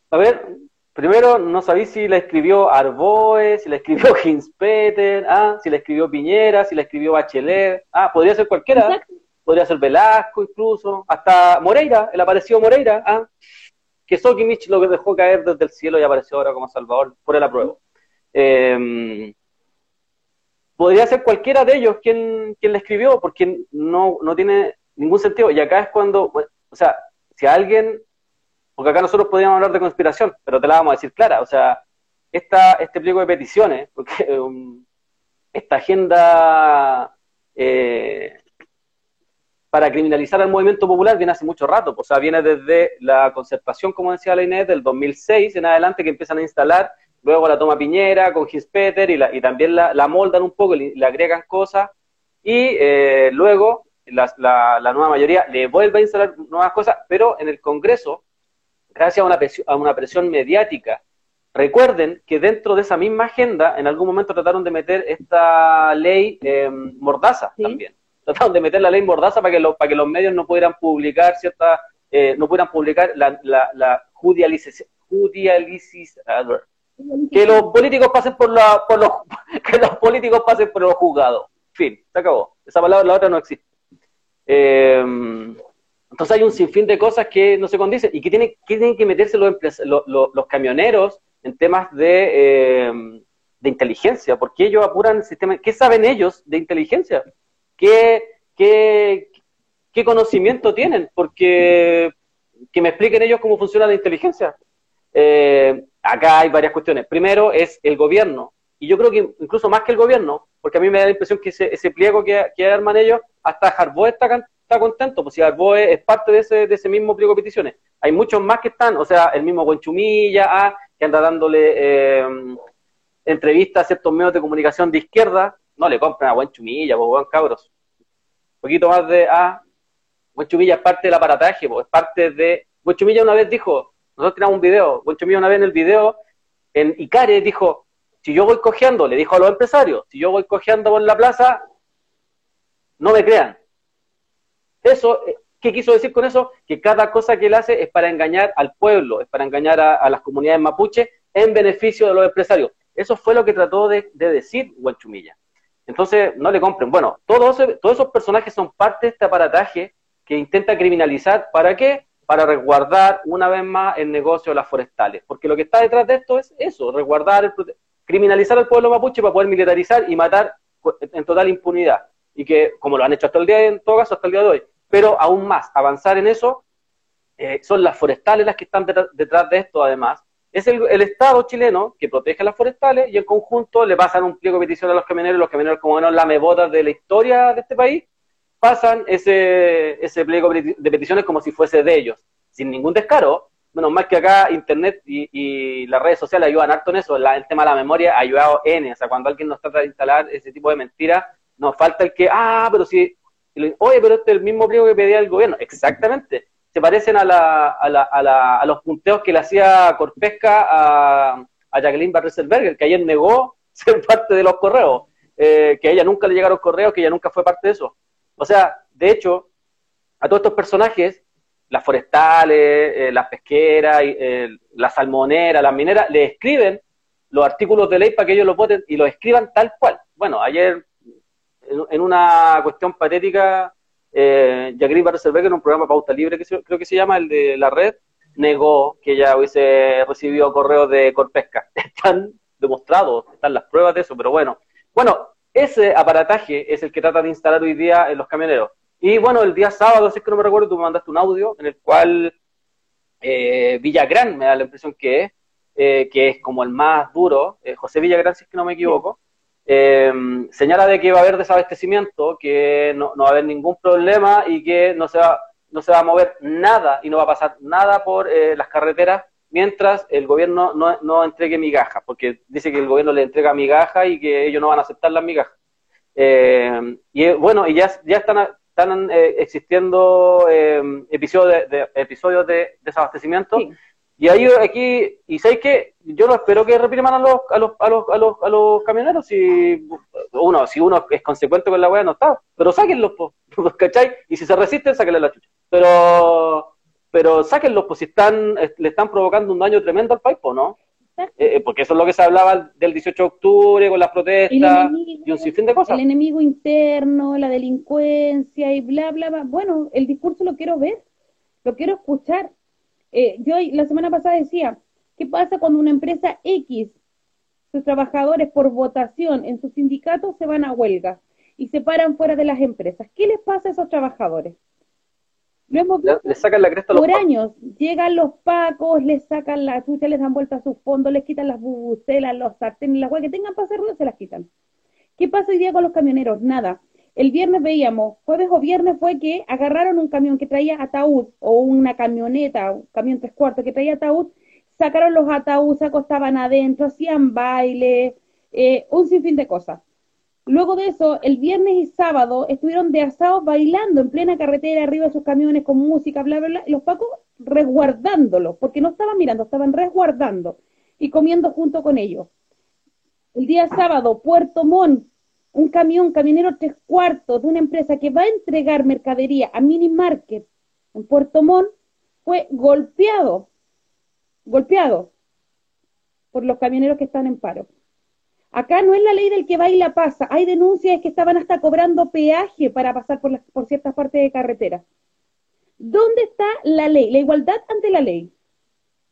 A ver, Primero, no sabéis si la escribió Arboe, si la escribió Hinspeter, ah, si la escribió Piñera, si la escribió Bachelet, ah, podría ser cualquiera, podría ser Velasco incluso, hasta Moreira, el aparecido Moreira, ah, que Sokimich lo que dejó caer desde el cielo y apareció ahora como Salvador por el apruebo. Em, podría ser cualquiera de ellos quien, quien la escribió, porque no, no tiene ningún sentido. Y acá es cuando, o sea, si alguien porque acá nosotros podríamos hablar de conspiración, pero te la vamos a decir clara, o sea, esta, este pliego de peticiones, porque um, esta agenda eh, para criminalizar al movimiento popular viene hace mucho rato, o sea, viene desde la concertación, como decía la Inés, del 2006 en adelante que empiezan a instalar, luego la toma Piñera con Gispeter y, y también la, moldan un poco, y le, agregan cosas, y eh, luego la, la, nueva mayoría le vuelve a instalar nuevas cosas, pero en el Congreso gracias a una, presión, a una presión mediática. Recuerden que dentro de esa misma agenda, en algún momento trataron de meter esta ley eh, mordaza también. Trataron de meter la ley mordaza para que, para que los medios no pudieran publicar cierta, eh, no pudieran publicar la, la, la judicialización, que los políticos pasen por la, por los, que los políticos pasen por los juzgados. Fin, se acabó. Esa palabra, la otra no existe. Eh, entonces hay un sinfín de cosas que no se condicen y que tienen, que, tienen que meterse los, los, camioneros en temas de, eh, de, inteligencia, porque ellos apuran el sistema. ¿Qué saben ellos de inteligencia? ¿Qué, qué, qué conocimiento tienen? Porque que me expliquen ellos cómo funciona la inteligencia. Eh, acá hay varias cuestiones. Primero es el gobierno, y yo creo que incluso más que el gobierno, porque a mí me da la impresión que ese, pliego que, que arman ellos, hasta Harbaugh está, contento, pues si es parte de ese, de ese mismo pliego de peticiones. Hay muchos más que están, o sea, el mismo Guanchumilla, ah, que anda dándole eh, entrevistas a ciertos medios de comunicación de izquierda, no le compran a Guanchumilla, pues, buen cabros. Un poquito más de, ah, Guanchumilla es parte del aparataje, pues, es parte de... Guanchumilla una vez dijo, nosotros tenemos un video, Guanchumilla una vez en el video, en Icare dijo, si yo voy cojeando, le dijo a los empresarios, si yo voy cojeando por la plaza, no me crean, eso, eh, ¿qué quiso decir con eso? Que cada cosa que él hace es para engañar al pueblo, es para engañar a, las comunidades mapuche en beneficio de los empresarios. Eso fue lo que trató de, decir Huanchumilla. Entonces, no le compren. Bueno, todos, todos esos personajes son parte de este aparataje que intenta criminalizar. ¿Para qué? Para resguardar una vez más el negocio de las forestales. Porque lo que está detrás de esto es eso, resguardar, criminalizar al pueblo mapuche para poder militarizar y matar en total impunidad. Y que, como lo han hecho hasta el día, en todo caso, hasta el día de hoy, pero aún más, avanzar en eso, eh, son las forestales las que están detrás, de esto, además, es el, Estado chileno que protege las forestales y en conjunto le pasan un pliego de petición a los camioneros, los camioneros como la mebotas de la historia de este país, pasan ese, ese pliego de peticiones como si fuese de ellos, sin ningún descaro. Menos mal que acá Internet y, las redes sociales ayudan harto en eso, el tema de la memoria ha ayudado N, o sea, cuando alguien nos trata de instalar ese tipo de mentiras, nos falta el que, ah, pero si, oye, pero este es el mismo pliego que pedía el gobierno, exactamente. Se parecen a, la, a, la, a, a los punteos que le hacía Corpesca a, a Jacqueline Barreselberger, que ayer negó ser parte de los correos, eh, que a ella nunca le llegaron correos, que ella nunca fue parte de eso. O sea, de hecho, a todos estos personajes, las forestales, eh, las pesqueras, eh, las salmoneras, las mineras, le escriben los artículos de ley para que ellos los voten y los escriban tal cual. Bueno, ayer, en una cuestión patética, eh, Jacqueline Barcelberg en un programa Pauta Libre, que creo que se llama, el de la red, negó que ella hubiese recibido correos de Corpesca. Están demostrados, están las pruebas de eso, pero bueno. Bueno, ese aparataje es el que trata de instalar hoy día en los camioneros. Y bueno, el día sábado, si es que no me recuerdo, tú me mandaste un audio en el cual eh, Villagrán, me da la impresión que es, eh, que es como el más duro, eh, José Villagrán, si es que no me equivoco, eh, señala de que va a haber desabastecimiento, que no, va a haber ningún problema y que no se va, no se va a mover nada y no va a pasar nada por eh, las carreteras mientras el gobierno no, no, entregue migajas, porque dice que el gobierno le entrega migajas y que ellos no van a aceptar las migajas. Eh, y bueno, y ya, ya están, están eh, existiendo episodios de, episodios de desabastecimiento. Y ahí aquí, y sabéis que yo no espero que repriman a los, a los, a los, a los, a los camioneros si uno, si uno es consecuente con la weá no está, pero sáquenlos, ¿cachai? Y si se resisten, sáquenle la chucha. Pero, pero sáquenlos, pues si están, le están provocando un daño tremendo al país, ¿no? Eh, eh, porque eso es lo que se hablaba del 18 de octubre con las protestas y un sinfín de cosas. El enemigo interno, la delincuencia y bla, bla, bla. Bueno, el discurso lo quiero ver, lo quiero escuchar eh, yo la semana pasada decía, ¿qué pasa cuando una empresa X, sus trabajadores por votación en sus sindicatos se van a huelga y se paran fuera de las empresas? ¿Qué les pasa a esos trabajadores? Lo hemos visto sacan la cresta por años. Llegan los pacos, les sacan la chucha, les dan vuelta a sus fondos, les quitan las bubucelas, los sartenes, las huelgas que tengan para hacer ruido, se las quitan. ¿Qué pasa hoy día con los camioneros? Nada. El viernes veíamos, jueves o viernes fue que agarraron un camión que traía ataúd o una camioneta, un camión tres cuartos que traía ataúd, sacaron los ataúdes, se acostaban adentro, hacían baile, eh, un sinfín de cosas. Luego de eso, el viernes y sábado estuvieron de asados bailando en plena carretera arriba de sus camiones con música, bla, bla, bla, y los pacos resguardándolo, porque no estaban mirando, estaban resguardando y comiendo junto con ellos. El día sábado, Puerto Montt, un camión, camionero tres cuartos de una empresa que va a entregar mercadería a Mini Market en Puerto Montt fue golpeado, golpeado por los camioneros que están en paro. Acá no es la ley del que va y la pasa. Hay denuncias que estaban hasta cobrando peaje para pasar por, por ciertas partes de carretera. ¿Dónde está la ley? La igualdad ante la ley.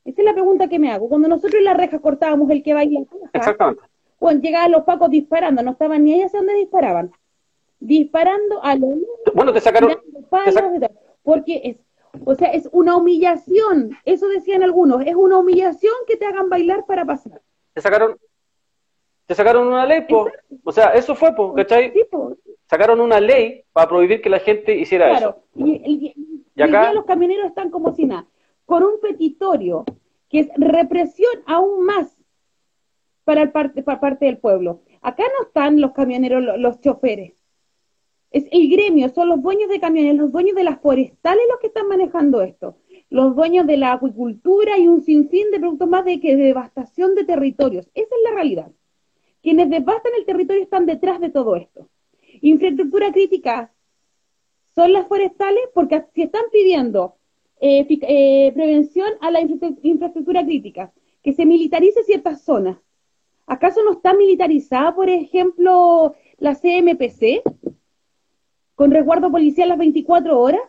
Esa es la pregunta que me hago. Cuando nosotros en la reja cortábamos el que va y la pasa, Exactamente. Bueno, llegaban los pacos disparando, no estaban ni ahí hacia dónde disparaban. Disparando a los Bueno, te sacaron. porque es, o sea, es una humillación. Eso decían algunos, es una humillación que te hagan bailar para pasar. Te sacaron, sacaron una ley, po. o sea, eso fue, po, ¿cachai? Sacaron una ley para prohibir que la gente hiciera eso. Y, y, acá los camioneros están como si nada, con un petitorio que es represión aún más para, el parte, para parte del pueblo. Acá no están los camioneros, los, choferes. Es el gremio, son los dueños de camiones, los dueños de las forestales los que están manejando esto. Los dueños de la acuicultura y un sinfín de productos más de, que, de devastación de territorios. Esa es la realidad. Quienes devastan el territorio están detrás de todo esto. Infraestructura crítica son las forestales porque si están pidiendo eh, eh, prevención a la infraestructura crítica, que se militarice ciertas zonas, ¿Acaso no está militarizada, por ejemplo, la CMPC con resguardo policial las 24 horas?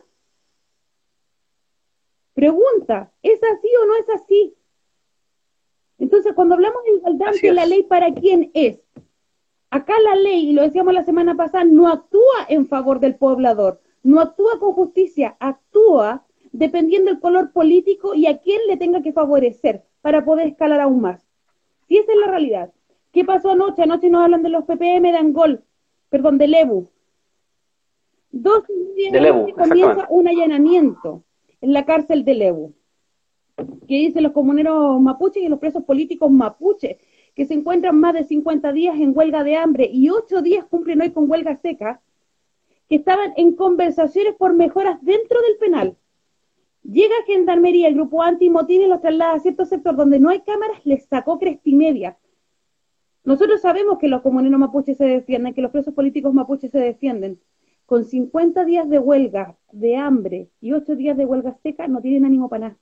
Pregunta, ¿es así o no es así? Entonces, cuando hablamos de igualdad de la ley, ¿para quién es? Acá la ley, y lo decíamos la semana pasada, no actúa en favor del poblador, no actúa con justicia, actúa dependiendo del color político y a quién le tenga que favorecer para poder escalar aún más. Si esa es la realidad. ¿Qué pasó anoche? Anoche nos hablan de los PPM de Angol, perdón, de Lebu. Dos días de comienza un allanamiento en la cárcel de Lebu, que dicen los comuneros mapuches y los presos políticos mapuches, que se encuentran más de 50 días en huelga de hambre y 8 días cumplen hoy con huelga seca, que estaban en conversaciones por mejoras dentro del penal. Llega Gendarmería, el grupo anti-motín y los traslada a cierto sector donde no hay cámaras, les sacó cresta y media. Nosotros sabemos que los comuneros mapuches se defienden, que los presos políticos mapuches se defienden. Con 50 días de huelga, de hambre y 8 días de huelga seca, no tienen ánimo para nada.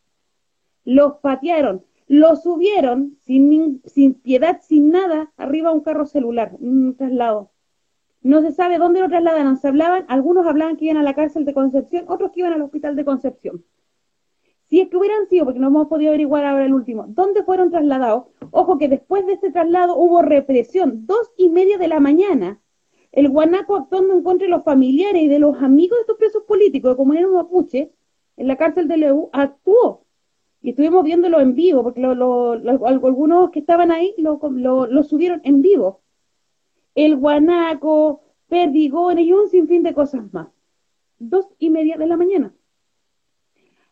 Los patearon, los subieron sin, sin piedad, sin nada, arriba a un carro celular, un traslado. No se sabe dónde lo trasladaron. Se hablaban, algunos hablaban que iban a la cárcel de Concepción, otros que iban al hospital de Concepción. Si es que hubieran sido, porque no hemos podido averiguar ahora el último, ¿dónde fueron trasladados? Ojo que después de este traslado hubo represión, dos y media de la mañana. El guanaco actuando en contra de los familiares y de los amigos de estos presos políticos, como era un mapuche, en la cárcel de Leu, actuó. Y estuvimos viéndolo en vivo, porque algunos que estaban ahí lo, lo subieron en vivo. El guanaco, perdigones y un sinfín de cosas más. Dos y media de la mañana.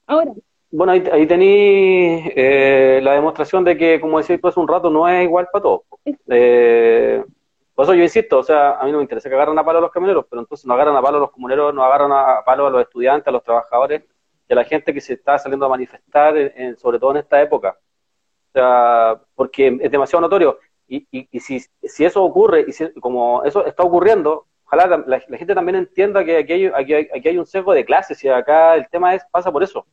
Ahora, bueno, ahí, ahí tení eh, la demostración de que, como decía hace un rato, no es igual para todos. Eh, por eso yo insisto, o sea, a mí no me interesa que agarren a palo a los camioneros, pero entonces no agarran a palo a los comuneros, no agarran a palo a los estudiantes, a los trabajadores a la gente que se está saliendo a manifestar, sobre todo en esta época. Porque es demasiado notorio. Y, si, si, eso ocurre, y si, como eso está ocurriendo, ojalá la, gente también entienda que aquí hay, aquí, un sesgo de clases y acá el tema es pasa por eso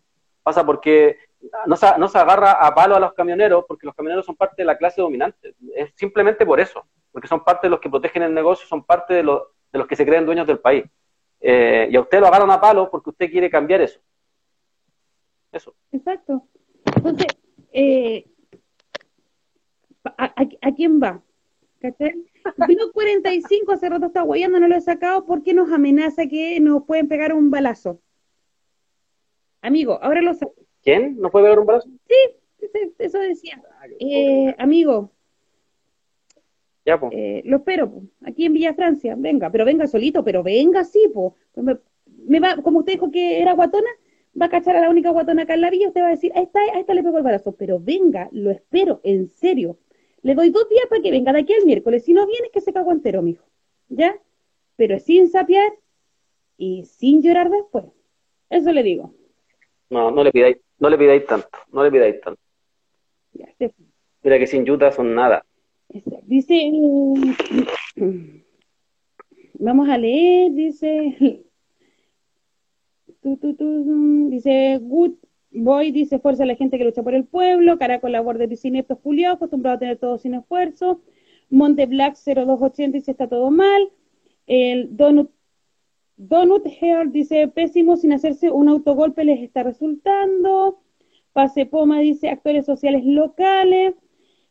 pasa porque no se, no se agarra a palo a los camioneros, porque los camioneros son parte de la clase dominante. Es simplemente por eso, porque son parte de los que protegen el negocio, son parte de, los, de los que se creen dueños del país. Eh, y a usted lo agarran a palo porque usted quiere cambiar eso. Eso. Exacto. Entonces, eh, ¿a, a, quién va? ¿Cachai? Vino 45, hace rato está guayando, no lo he sacado porque nos amenaza que nos pueden pegar un balazo. Amigo, ahora lo sabes. ¿Quién? ¿No puede ver un brazo? Sí, eso decía. Ah, eh, amigo. Ya, pues. lo espero, po. aquí en Villa Francia. Venga, pero venga solito, pero venga sí, po. Me, va, como usted dijo que era guatona, va a cachar a la única guatona acá en la villa, usted va a decir, ahí está, ahí está le pego el brazo. Pero venga, lo espero, en serio. Le doy dos días para que venga de aquí al miércoles. Si no viene, es que se cago entero, mijo. ¿Ya? Pero sin sapear y sin llorar después. Eso le digo. No, no le pidáis, no le pidáis tanto, no le pidáis tanto. Mira que sin Utah son nada. Dice, vamos a leer, dice, dice, good boy, dice, fuerza a la gente que lucha por el pueblo, Caracol labor de sin Julio, acostumbrado a tener todo sin esfuerzo, Monte Black 0280 dice, está todo mal, el Donut Donut Hair dice, pésimo, sin hacerse un autogolpe les está resultando. Pase Poma dice, actores sociales locales.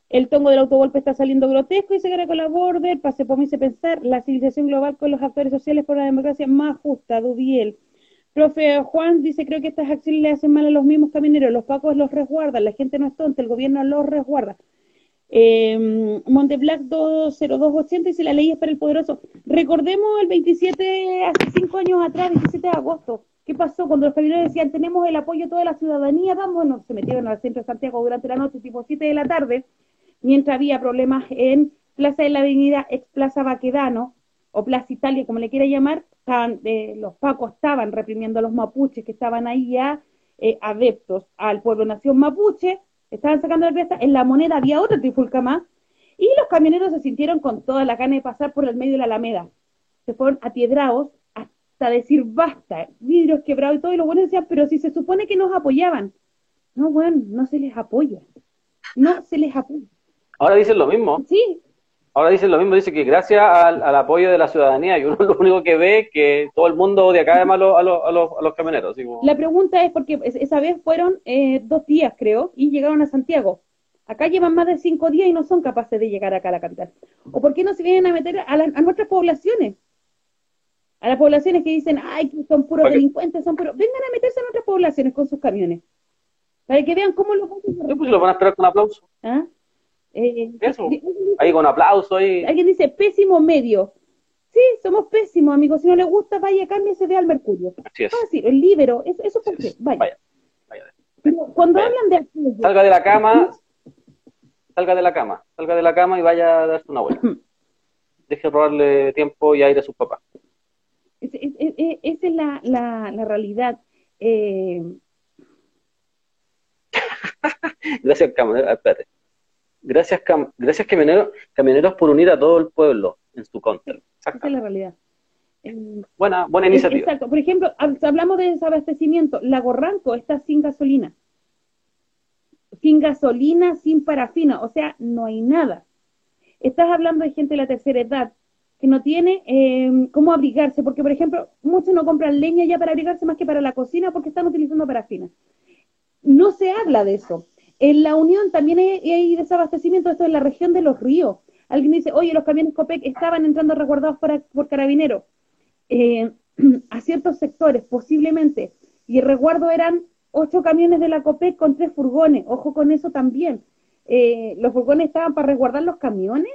El tongo del autogolpe está saliendo grotesco, dice con la Border. Pase Poma dice pensar, la civilización global con los actores sociales por una democracia más justa, Dubiel. Profe Juan dice, creo que estas acciones le hacen mal a los mismos camineros, los pacos los resguardan, la gente no es tonta, el gobierno los resguarda. Eh, Monteblanc 20280 dice la ley es para el poderoso. Recordemos el 27, hace cinco años atrás, 17 de agosto. ¿Qué pasó cuando los camioneros decían tenemos el apoyo de toda la ciudadanía? Vamos, se metieron al centro de Santiago durante la noche, tipo 7 de la tarde, mientras había problemas en Plaza de la Avenida, ex Plaza Baquedano, o Plaza Italia, como le quiera llamar, eh, los pacos estaban reprimiendo a los mapuches que estaban ahí ya eh, adeptos al pueblo nación mapuche, estaban sacando la cresta, en la moneda había otra trifulca más, y los camioneros se sintieron con toda la gana de pasar por el medio de la alameda. Se fueron apiedrados hasta decir basta, vidrios quebrados y todo, y los buenos decían, pero si se supone que nos apoyaban. No, bueno, no se les apoya. No se les apoya. Ahora dicen lo mismo. Sí, ahora dicen lo mismo, dice que gracias al, apoyo de la ciudadanía, y uno lo único que ve es que todo el mundo odia cada vez más a, los, a, los, a los camioneros. La pregunta es, porque esa vez fueron eh, dos días, creo, y llegaron a Santiago. Acá llevan más de cinco días y no son capaces de llegar acá a la capital. ¿O por qué no se vienen a meter a, nuestras poblaciones? A las poblaciones que dicen, ay, son puros delincuentes, son puros... Vengan a meterse a nuestras poblaciones con sus camiones. Para que vean cómo lo pues lo van a esperar con aplauso. ¿Ah? Eh, Eso, ahí con aplauso. Ahí. Alguien dice, pésimo medio. Sí, somos pésimos, amigos. Si no le gusta, vaya, cámbiese de al Mercurio. Así es. Fácil, el libero. Eso, eso por qué. Vaya. vaya. Pero cuando hablan de Salga de la cama, salga de la cama, salga de la cama y vaya a darse una vuelta. Deje robarle tiempo y aire a sus papás. esa es la, la, la realidad. Eh... Gracias, camionero. Espérate. Gracias, gracias camioneros, camioneros por unir a todo el pueblo en su contra. Esa es la realidad. buena, buena iniciativa. Exacto. Por ejemplo, hablamos de desabastecimiento. Lago Ranco está sin gasolina sin gasolina, sin parafina, o sea, no hay nada. Estás hablando de gente de la tercera edad que no tiene eh, cómo abrigarse, porque por ejemplo, muchos no compran leña ya para abrigarse más que para la cocina porque están utilizando parafina. No se habla de eso. En la Unión también hay, desabastecimiento, esto en la región de los ríos. Alguien dice, oye, los camiones COPEC estaban entrando resguardados por, por carabineros eh, a ciertos sectores, posiblemente, y el resguardo eran ocho camiones de la COPEC con tres furgones. Ojo con eso también. Eh, ¿Los furgones estaban para resguardar los camiones?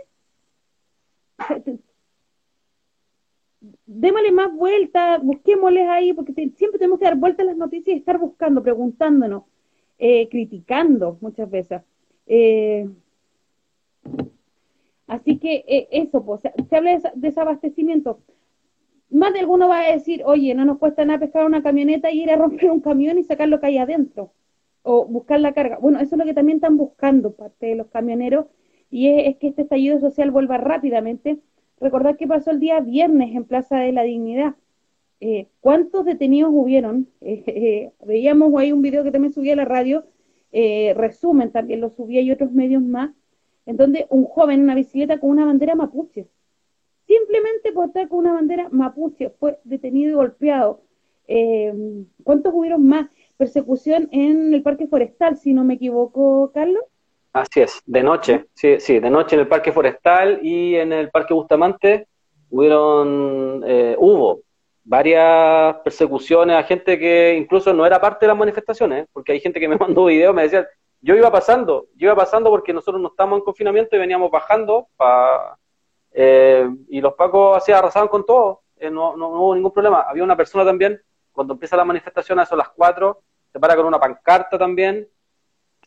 Démosle más vueltas, busquémosles ahí, porque siempre tenemos que dar vueltas a las noticias y estar buscando, preguntándonos, eh, criticando muchas veces. Eh, así que eso, pues, se habla de desabastecimiento más de alguno va a decir, oye, no nos cuesta nada pescar una camioneta y ir a romper un camión y sacar lo que hay adentro, o buscar la carga. Bueno, eso es lo que también están buscando parte de los camioneros, y es, que este estallido social vuelva rápidamente. Recordad que pasó el día viernes en Plaza de la Dignidad. Eh, ¿Cuántos detenidos hubieron? Eh, eh, veíamos ahí un video que también subía a la radio, resumen también lo subía y otros medios más, en donde un joven en una bicicleta con una bandera mapuche simplemente por estar con una bandera mapuche, fue detenido y golpeado. Eh, ¿Cuántos hubieron más? Persecución en el parque forestal, si no me equivoco, Carlos. Así es, de noche, sí, sí, de noche en el parque forestal y en el parque Bustamante hubieron, eh, hubo varias persecuciones a gente que incluso no era parte de las manifestaciones, porque hay gente que me mandó videos, me decía, yo iba pasando, yo iba pasando porque nosotros no estamos en confinamiento y veníamos bajando para eh, y los pacos así arrasaban con todo, eh, no, no, hubo ningún problema. Había una persona también, cuando empieza la manifestación, a eso las cuatro, se para con una pancarta también,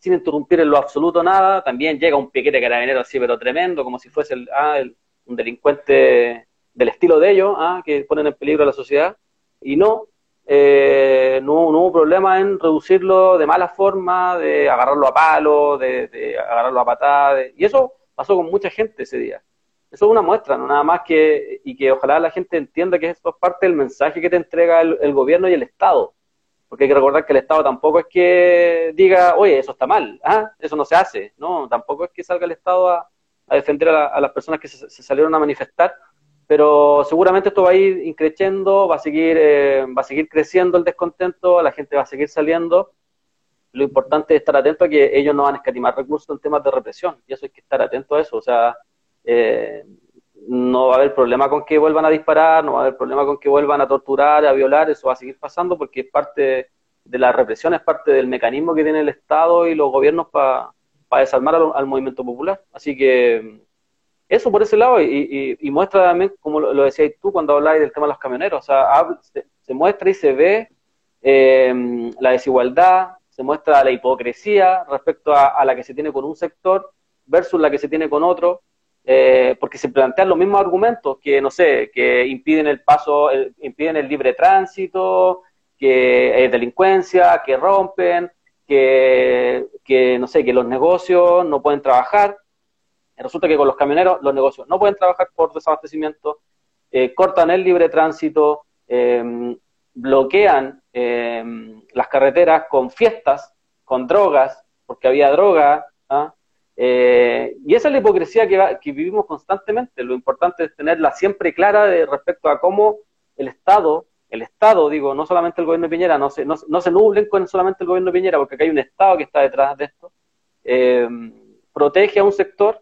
sin interrumpir en lo absoluto nada. También llega un piquete carabinero así, pero tremendo, como si fuese el, ah, un delincuente del estilo de ellos, ah, que ponen en peligro a la sociedad. Y no, eh, no, no, hubo problema en reducirlo de mala forma, de agarrarlo a palo, de, de agarrarlo a patada. y eso pasó con mucha gente ese día. Eso es una muestra, no nada más que, y que ojalá la gente entienda que esto es parte del mensaje que te entrega el, gobierno y el Estado. Porque hay que recordar que el Estado tampoco es que diga, oye, eso está mal, ¿ah? eso no se hace, no, tampoco es que salga el Estado a, defender a, las personas que se, salieron a manifestar, pero seguramente esto va a ir increciendo, va a seguir, eh, va a seguir creciendo el descontento, la gente va a seguir saliendo. Lo importante es estar atento a que ellos no van a escatimar recursos en temas de represión, y eso hay que estar atento a eso, o sea, eh, no va a haber problema con que vuelvan a disparar, no va a haber problema con que vuelvan a torturar, a violar, eso va a seguir pasando porque es parte de la represión, es parte del mecanismo que tiene el Estado y los gobiernos para desarmar al, movimiento popular. Así que eso por ese lado y, muestra también, como lo, decías tú cuando habláis del tema de los camioneros, o sea, se, muestra y se ve eh, la desigualdad, se muestra la hipocresía respecto a la que se tiene con un sector versus la que se tiene con otro eh, porque se plantean los mismos argumentos que, no sé, que impiden el paso, impiden el libre tránsito, que delincuencia, que rompen, que, que, no sé, que los negocios no pueden trabajar. Resulta que con los camioneros los negocios no pueden trabajar por desabastecimiento, eh, cortan el libre tránsito, em, bloquean em, las carreteras con fiestas, con drogas, porque había droga, ¿ah? Eh, y esa es la hipocresía que, vivimos constantemente. Lo importante es tenerla siempre clara respecto a cómo el Estado, el Estado, digo, no solamente el gobierno de Piñera, no se, no, se nublen con solamente el gobierno de Piñera, porque acá hay un Estado que está detrás de esto, eh, protege a un sector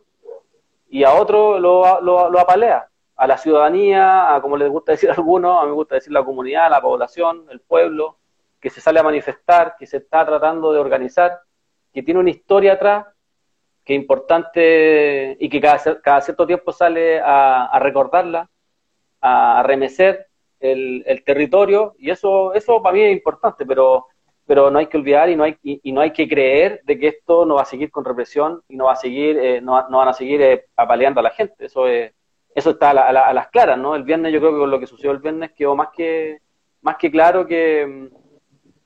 y a otro lo, lo, apalea. A la ciudadanía, a como les gusta decir a algunos, a mí me gusta decir la comunidad, la población, el pueblo, que se sale a manifestar, que se está tratando de organizar, que tiene una historia atrás, que es importante y que cada, cada cierto tiempo sale a, recordarla, a, remecer el, territorio, y eso, eso para mí es importante, pero, pero no hay que olvidar y no hay, y, no hay que creer de que esto no va a seguir con represión y no va a seguir, eh, no, van a seguir eh, apaleando a la gente. Eso es, eso está a, las claras, ¿no? El viernes yo creo que con lo que sucedió el viernes quedó más que, más que claro que,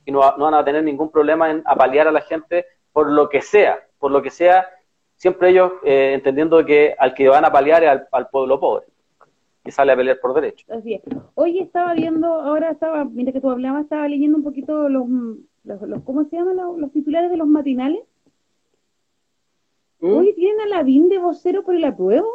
no, van a tener ningún problema en apalear a la gente por lo que sea, por lo que sea, siempre ellos eh, entendiendo que al que van a paliar es al, pueblo pobre, que sale a pelear por derecho. Así. Hoy estaba viendo, ahora estaba, mientras que tú hablabas, estaba leyendo un poquito los, los, ¿cómo se llaman los, titulares de los matinales? Hoy tienen a Lavín de vocero por el apruebo.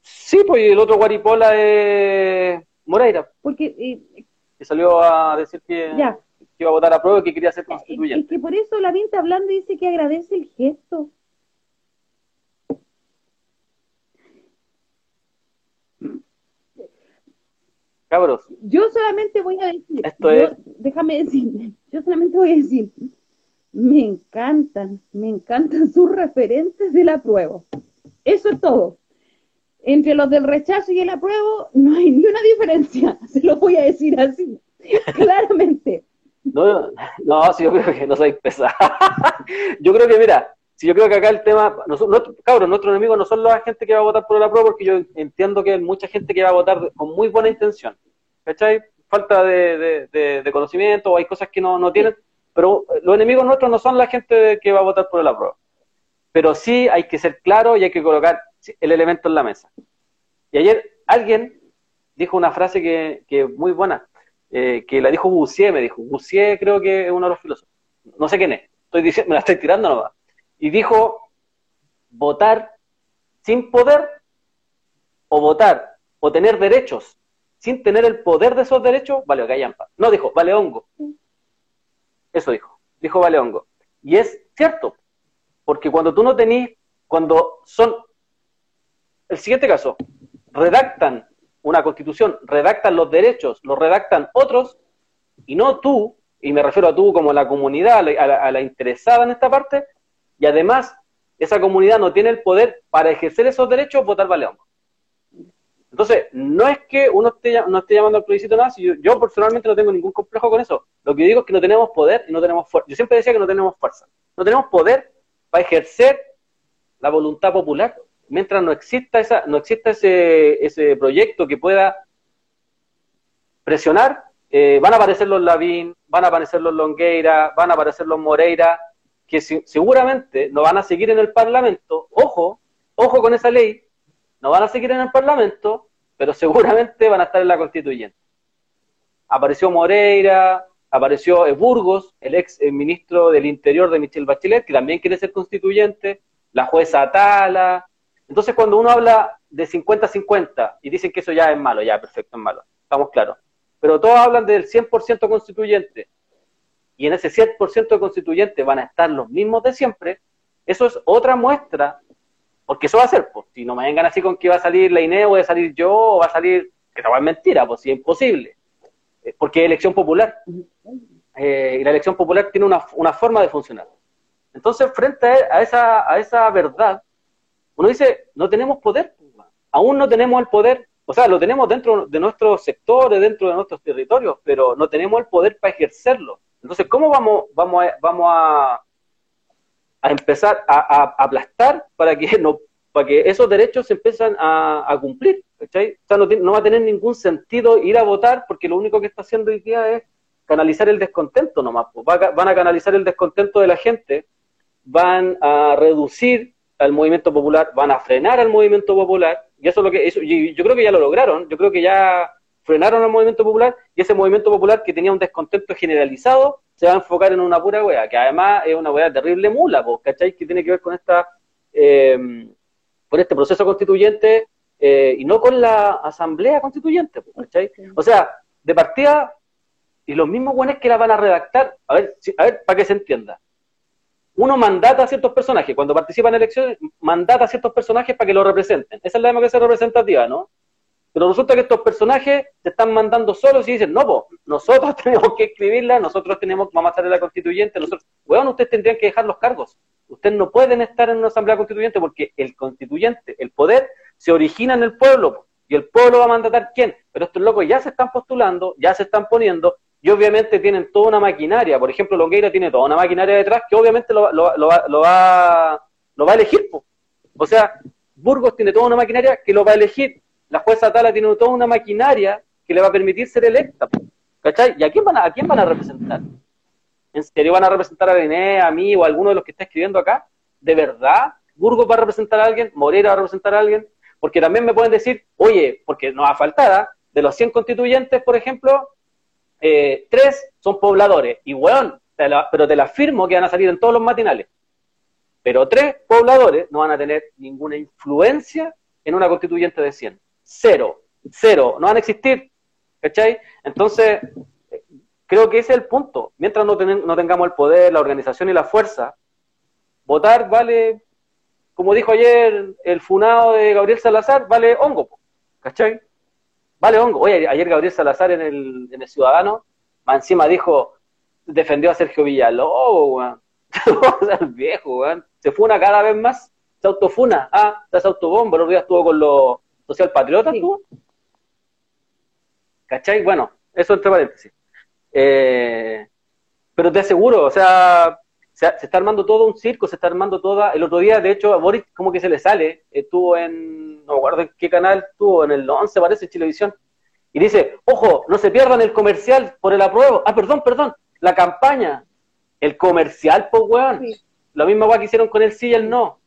Sí, pues el otro Guaripola es Moreira. Porque... Eh, que salió a decir que... Ya que iba a votar a prueba y que quería ser constituyente. Es que por eso la vinta hablando dice que agradece el gesto. Cabros. Yo solamente voy a decir, déjame decir, yo solamente voy a decir, me encantan, me encantan sus referentes de la prueba. Eso es todo. Entre los del rechazo y el apruebo no hay ni una diferencia, se lo voy a decir así, claramente. No, no, si yo creo que no soy pesado. yo creo que, mira, si yo creo que acá el tema, nosotros, cabros, nuestros enemigos no son la gente que va a votar por la prueba, porque yo entiendo que hay mucha gente que va a votar con muy buena intención. ¿Cachai? Falta de, conocimiento, o hay cosas que no, no tienen, pero los enemigos nuestros no son la gente que va a votar por la prueba. Pero sí hay que ser claro y hay que colocar el elemento en la mesa. Y ayer alguien dijo una frase que, que muy buena. Eh, que la dijo Boussier, me dijo. Boussier creo que es uno de los filósofos. No sé quién es. Estoy diciendo, me la estoy tirando nomás. Y dijo, votar sin poder o votar o tener derechos sin tener el poder de esos derechos, vale, callampa. No dijo, vale hongo. Eso dijo. Dijo vale hongo. Y es cierto, porque cuando tú no tenés, cuando son, el siguiente caso, redactan una constitución, redactan los derechos, los redactan otros, y no tú, y me refiero a tú como la comunidad, a la, interesada en esta parte, y además esa comunidad no tiene el poder para ejercer esos derechos, votar vale Entonces, no es que uno esté, no esté llamando al plebiscito nada, yo, yo, personalmente no tengo ningún complejo con eso. Lo que digo es que no tenemos poder y no tenemos fuerza. Yo siempre decía que no tenemos fuerza. No tenemos poder para ejercer la voluntad popular mientras no exista esa, no exista ese, ese proyecto que pueda presionar, eh, van a aparecer los Lavín, van a aparecer los Longueira, van a aparecer los Moreira, que seguramente no van a seguir en el Parlamento, ojo, ojo con esa ley, no van a seguir en el Parlamento, pero seguramente van a estar en la constituyente. Apareció Moreira, apareció Burgos, el ex ministro del Interior de Michelle Bachelet, que también quiere ser constituyente, la jueza Atala, entonces, cuando uno habla de 50-50 y dicen que eso ya es malo, ya perfecto, es malo, estamos claros. Pero todos hablan del 100% constituyente y en ese 100% constituyente van a estar los mismos de siempre, eso es otra muestra, porque eso va a ser, pues, si no me vengan así con que va a salir la INE o va a salir yo o va a salir, que no es mentira, pues si es imposible, eh, porque es elección popular. Eh, y la elección popular tiene una, una forma de funcionar. Entonces, frente a esa, a esa verdad, uno dice, no tenemos poder, aún no tenemos el poder, o sea, lo tenemos dentro de nuestros sectores, dentro de nuestros territorios, pero no tenemos el poder para ejercerlo. Entonces, ¿cómo vamos, vamos, a, vamos a, empezar a, aplastar para que, no, para que esos derechos se empiezan a, cumplir? O sea, no, va a tener ningún sentido ir a votar porque lo único que está haciendo hoy día es canalizar el descontento nomás. van a canalizar el descontento de la gente, van a reducir al movimiento popular, van a frenar al movimiento popular, y eso es lo que, eso, yo, creo que ya lo lograron, yo creo que ya frenaron al movimiento popular, y ese movimiento popular que tenía un descontento generalizado, se va a enfocar en una pura wea, que además es una wea terrible mula, ¿cachai? Que tiene que ver con esta, eh, con este proceso constituyente, eh, y no con la asamblea constituyente, ¿cachai? O sea, de partida, y los mismos buenos que la van a redactar, a ver, a ver, para que se entienda uno mandata a ciertos personajes, cuando participa en elecciones, mandata a ciertos personajes para que lo representen. Esa es la democracia representativa, ¿no? Pero resulta que estos personajes se están mandando solos y dicen, no, pues, nosotros tenemos que escribirla, nosotros tenemos, vamos a la constituyente, nosotros, bueno, ustedes tendrían que dejar los cargos. Ustedes no pueden estar en una asamblea constituyente porque el constituyente, el poder, se origina en el pueblo y el pueblo va a mandatar quién. Pero estos locos ya se están postulando, ya se están poniendo y obviamente tienen toda una maquinaria. Por ejemplo, Longueira tiene toda una maquinaria detrás que obviamente lo, lo, lo, va, lo va, a elegir. O sea, Burgos tiene toda una maquinaria que lo va a elegir. La jueza Tala tiene toda una maquinaria que le va a permitir ser electa. ¿Cachai? ¿Y a quién van a, a quién van a representar? ¿En serio van a representar a René, a mí o a alguno de los que está escribiendo acá? ¿De verdad? ¿Burgos va a representar a alguien? ¿Moreira va a representar a alguien? Porque también me pueden decir, oye, porque nos ha faltado, de los 100 constituyentes, por ejemplo, eh, tres son pobladores. Y weón, pero te la afirmo que van a salir en todos los matinales. Pero tres pobladores no van a tener ninguna influencia en una constituyente de 100. Cero, cero, no van a existir. ¿Cachai? Entonces, Creo que ese es el punto. Mientras no, no tengamos el poder, la organización y la fuerza, votar vale, como dijo ayer el funado de Gabriel Salazar, vale hongo. ¿Cachai? Vale hongo. Oye, ayer Gabriel Salazar en el, en el Ciudadano, encima dijo, defendió a Sergio Villalobos, weón. el viejo. Se funa cada vez más. Se autofuna. Ah, se autobomba. Los días estuvo con los social patriotas, ¿Cachai? Bueno, eso entre paréntesis. Eh, pero te aseguro, o sea, se, está armando todo un circo, se está armando toda. El otro día, de hecho, a Boris como que se le sale, estuvo en, no me acuerdo en qué canal estuvo, en el 11 parece, Televisión, y dice, ojo, no se pierdan el comercial por el apruebo. Ah, perdón, perdón, la campaña, el comercial, pues, weón. Lo mismo que hicieron con el sí y el no.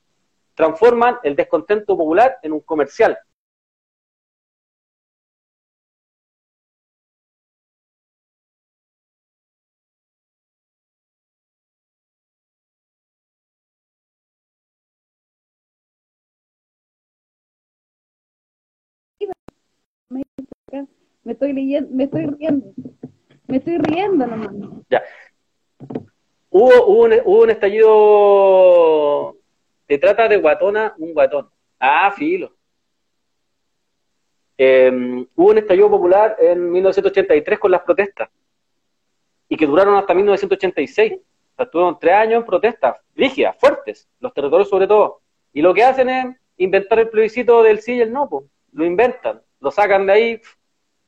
Transforman el descontento popular en un comercial. Me estoy leyendo, me estoy riendo. Me estoy riendo nomás. Ya. Hubo, un, hubo un estallido. Se trata de guatona, un guatón. Ah, filo. Em, hubo un estallido popular en 1983 con las protestas y que duraron hasta 1986. O sea, estuvieron tres años en protestas, rígidas, fuertes, los territorios sobre todo. Y lo que hacen es inventar el plebiscito del sí y el no, lo inventan, lo sacan de ahí,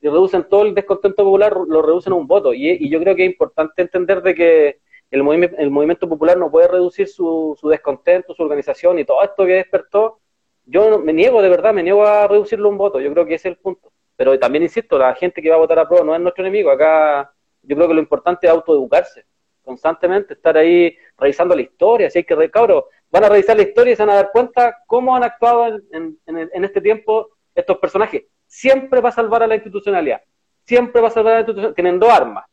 y reducen todo el descontento popular, lo reducen a un voto. Y, yo creo que es importante entender de que el, movimiento popular no puede reducir su, descontento, su organización y todo esto que despertó. Yo me niego, de verdad, me niego a reducirlo a un voto. Yo creo que ese es el punto. Pero también insisto, la gente que va a votar a prueba no es nuestro enemigo. Acá yo creo que lo importante es autoeducarse constantemente, estar ahí revisando la historia. Si hay que, cabros, van a revisar la historia y se van a dar cuenta cómo han actuado en este tiempo estos personajes siempre va a salvar a la institucionalidad. Siempre va a salvar a la institucionalidad. Tienen dos armas.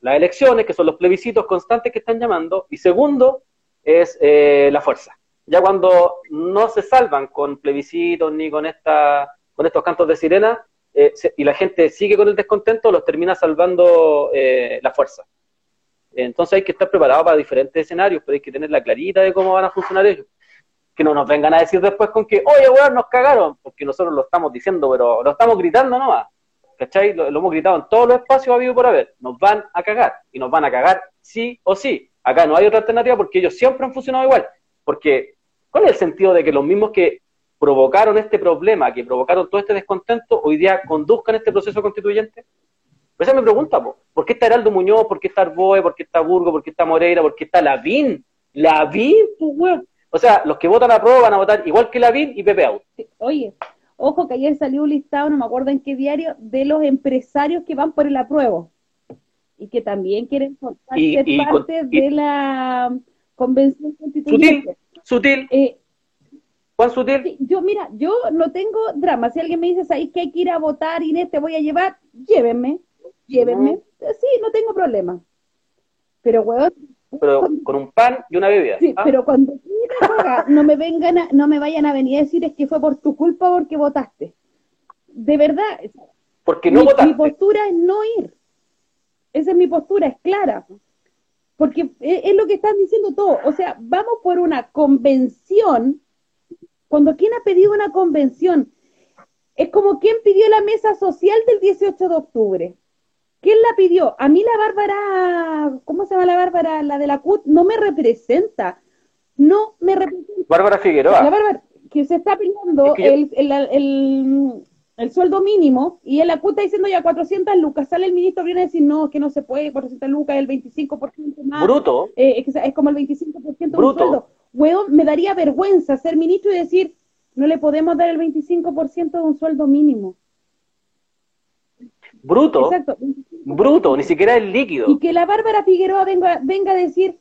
Las elecciones, que son los plebiscitos constantes que están llamando, y segundo es eh, la fuerza. Ya cuando no se salvan con plebiscitos ni con, esta, con estos cantos de sirena, eh, y la gente sigue con el descontento, los termina salvando eh, la fuerza. Entonces hay que estar preparado para diferentes escenarios, pero hay que tener la clarita de cómo van a funcionar ellos que no nos vengan a decir después con que, oye, weón, nos cagaron, porque nosotros lo estamos diciendo, pero lo estamos gritando nomás. ¿Cachai? Lo, hemos gritado en todos los espacios habido por haber. Nos van a cagar. Y nos van a cagar sí o sí. Acá no hay otra alternativa porque ellos siempre han funcionado igual. Porque, ¿cuál es el sentido de que los mismos que provocaron este problema, que provocaron todo este descontento, hoy día conduzcan este proceso constituyente? Pues esa me pregunta, ¿por qué está Heraldo Muñoz? ¿Por qué está Arboe? ¿Por qué está Burgo? ¿Por qué está Moreira? ¿Por qué está Lavín? Lavín, pues, weón. O sea, los que votan a prueba van a votar igual que Lavín y Pepe Out. Oye, ojo que ayer salió un listado, no me acuerdo en qué diario, de los empresarios que van por el apruebo y que también quieren formar ser parte de la convención constituyente. Sutil, sutil. Eh, ¿Cuán sutil? yo, mira, yo no tengo drama. Si alguien me dice, ahí que hay que ir a votar, Inés, te voy a llevar, llévenme, llévenme. Sí, no tengo problema. Pero, weón, pero con un pan y una bebida. Sí, ¿ah? pero cuando no me vengan no me vayan a venir a decir es que fue por tu culpa porque votaste. De verdad. Porque no mi, votaste. Mi postura es no ir. Esa es mi postura, es clara. Porque es, lo que están diciendo todos. O sea, vamos por una convención. Cuando quién ha pedido una convención, Es como quien pidió la mesa social del 18 de octubre. ¿Quién la pidió? A mí la Bárbara, ¿cómo se llama la Bárbara? La de la CUT, no me representa. No me representa. Bárbara Figueroa. La Bárbara, que se está pidiendo el, el, el, sueldo mínimo y en la está diciendo ya 400 lucas. Sale el ministro, viene a decir, no, que no se puede, 400 lucas, el 25% más. Bruto. Eh, es, como el 25% de un sueldo. Weón, me daría vergüenza ser ministro y decir, no le podemos dar el 25% de un sueldo mínimo. Bruto. Exacto. Bruto, ni siquiera el líquido. Y que la Bárbara Figueroa venga, venga a decir,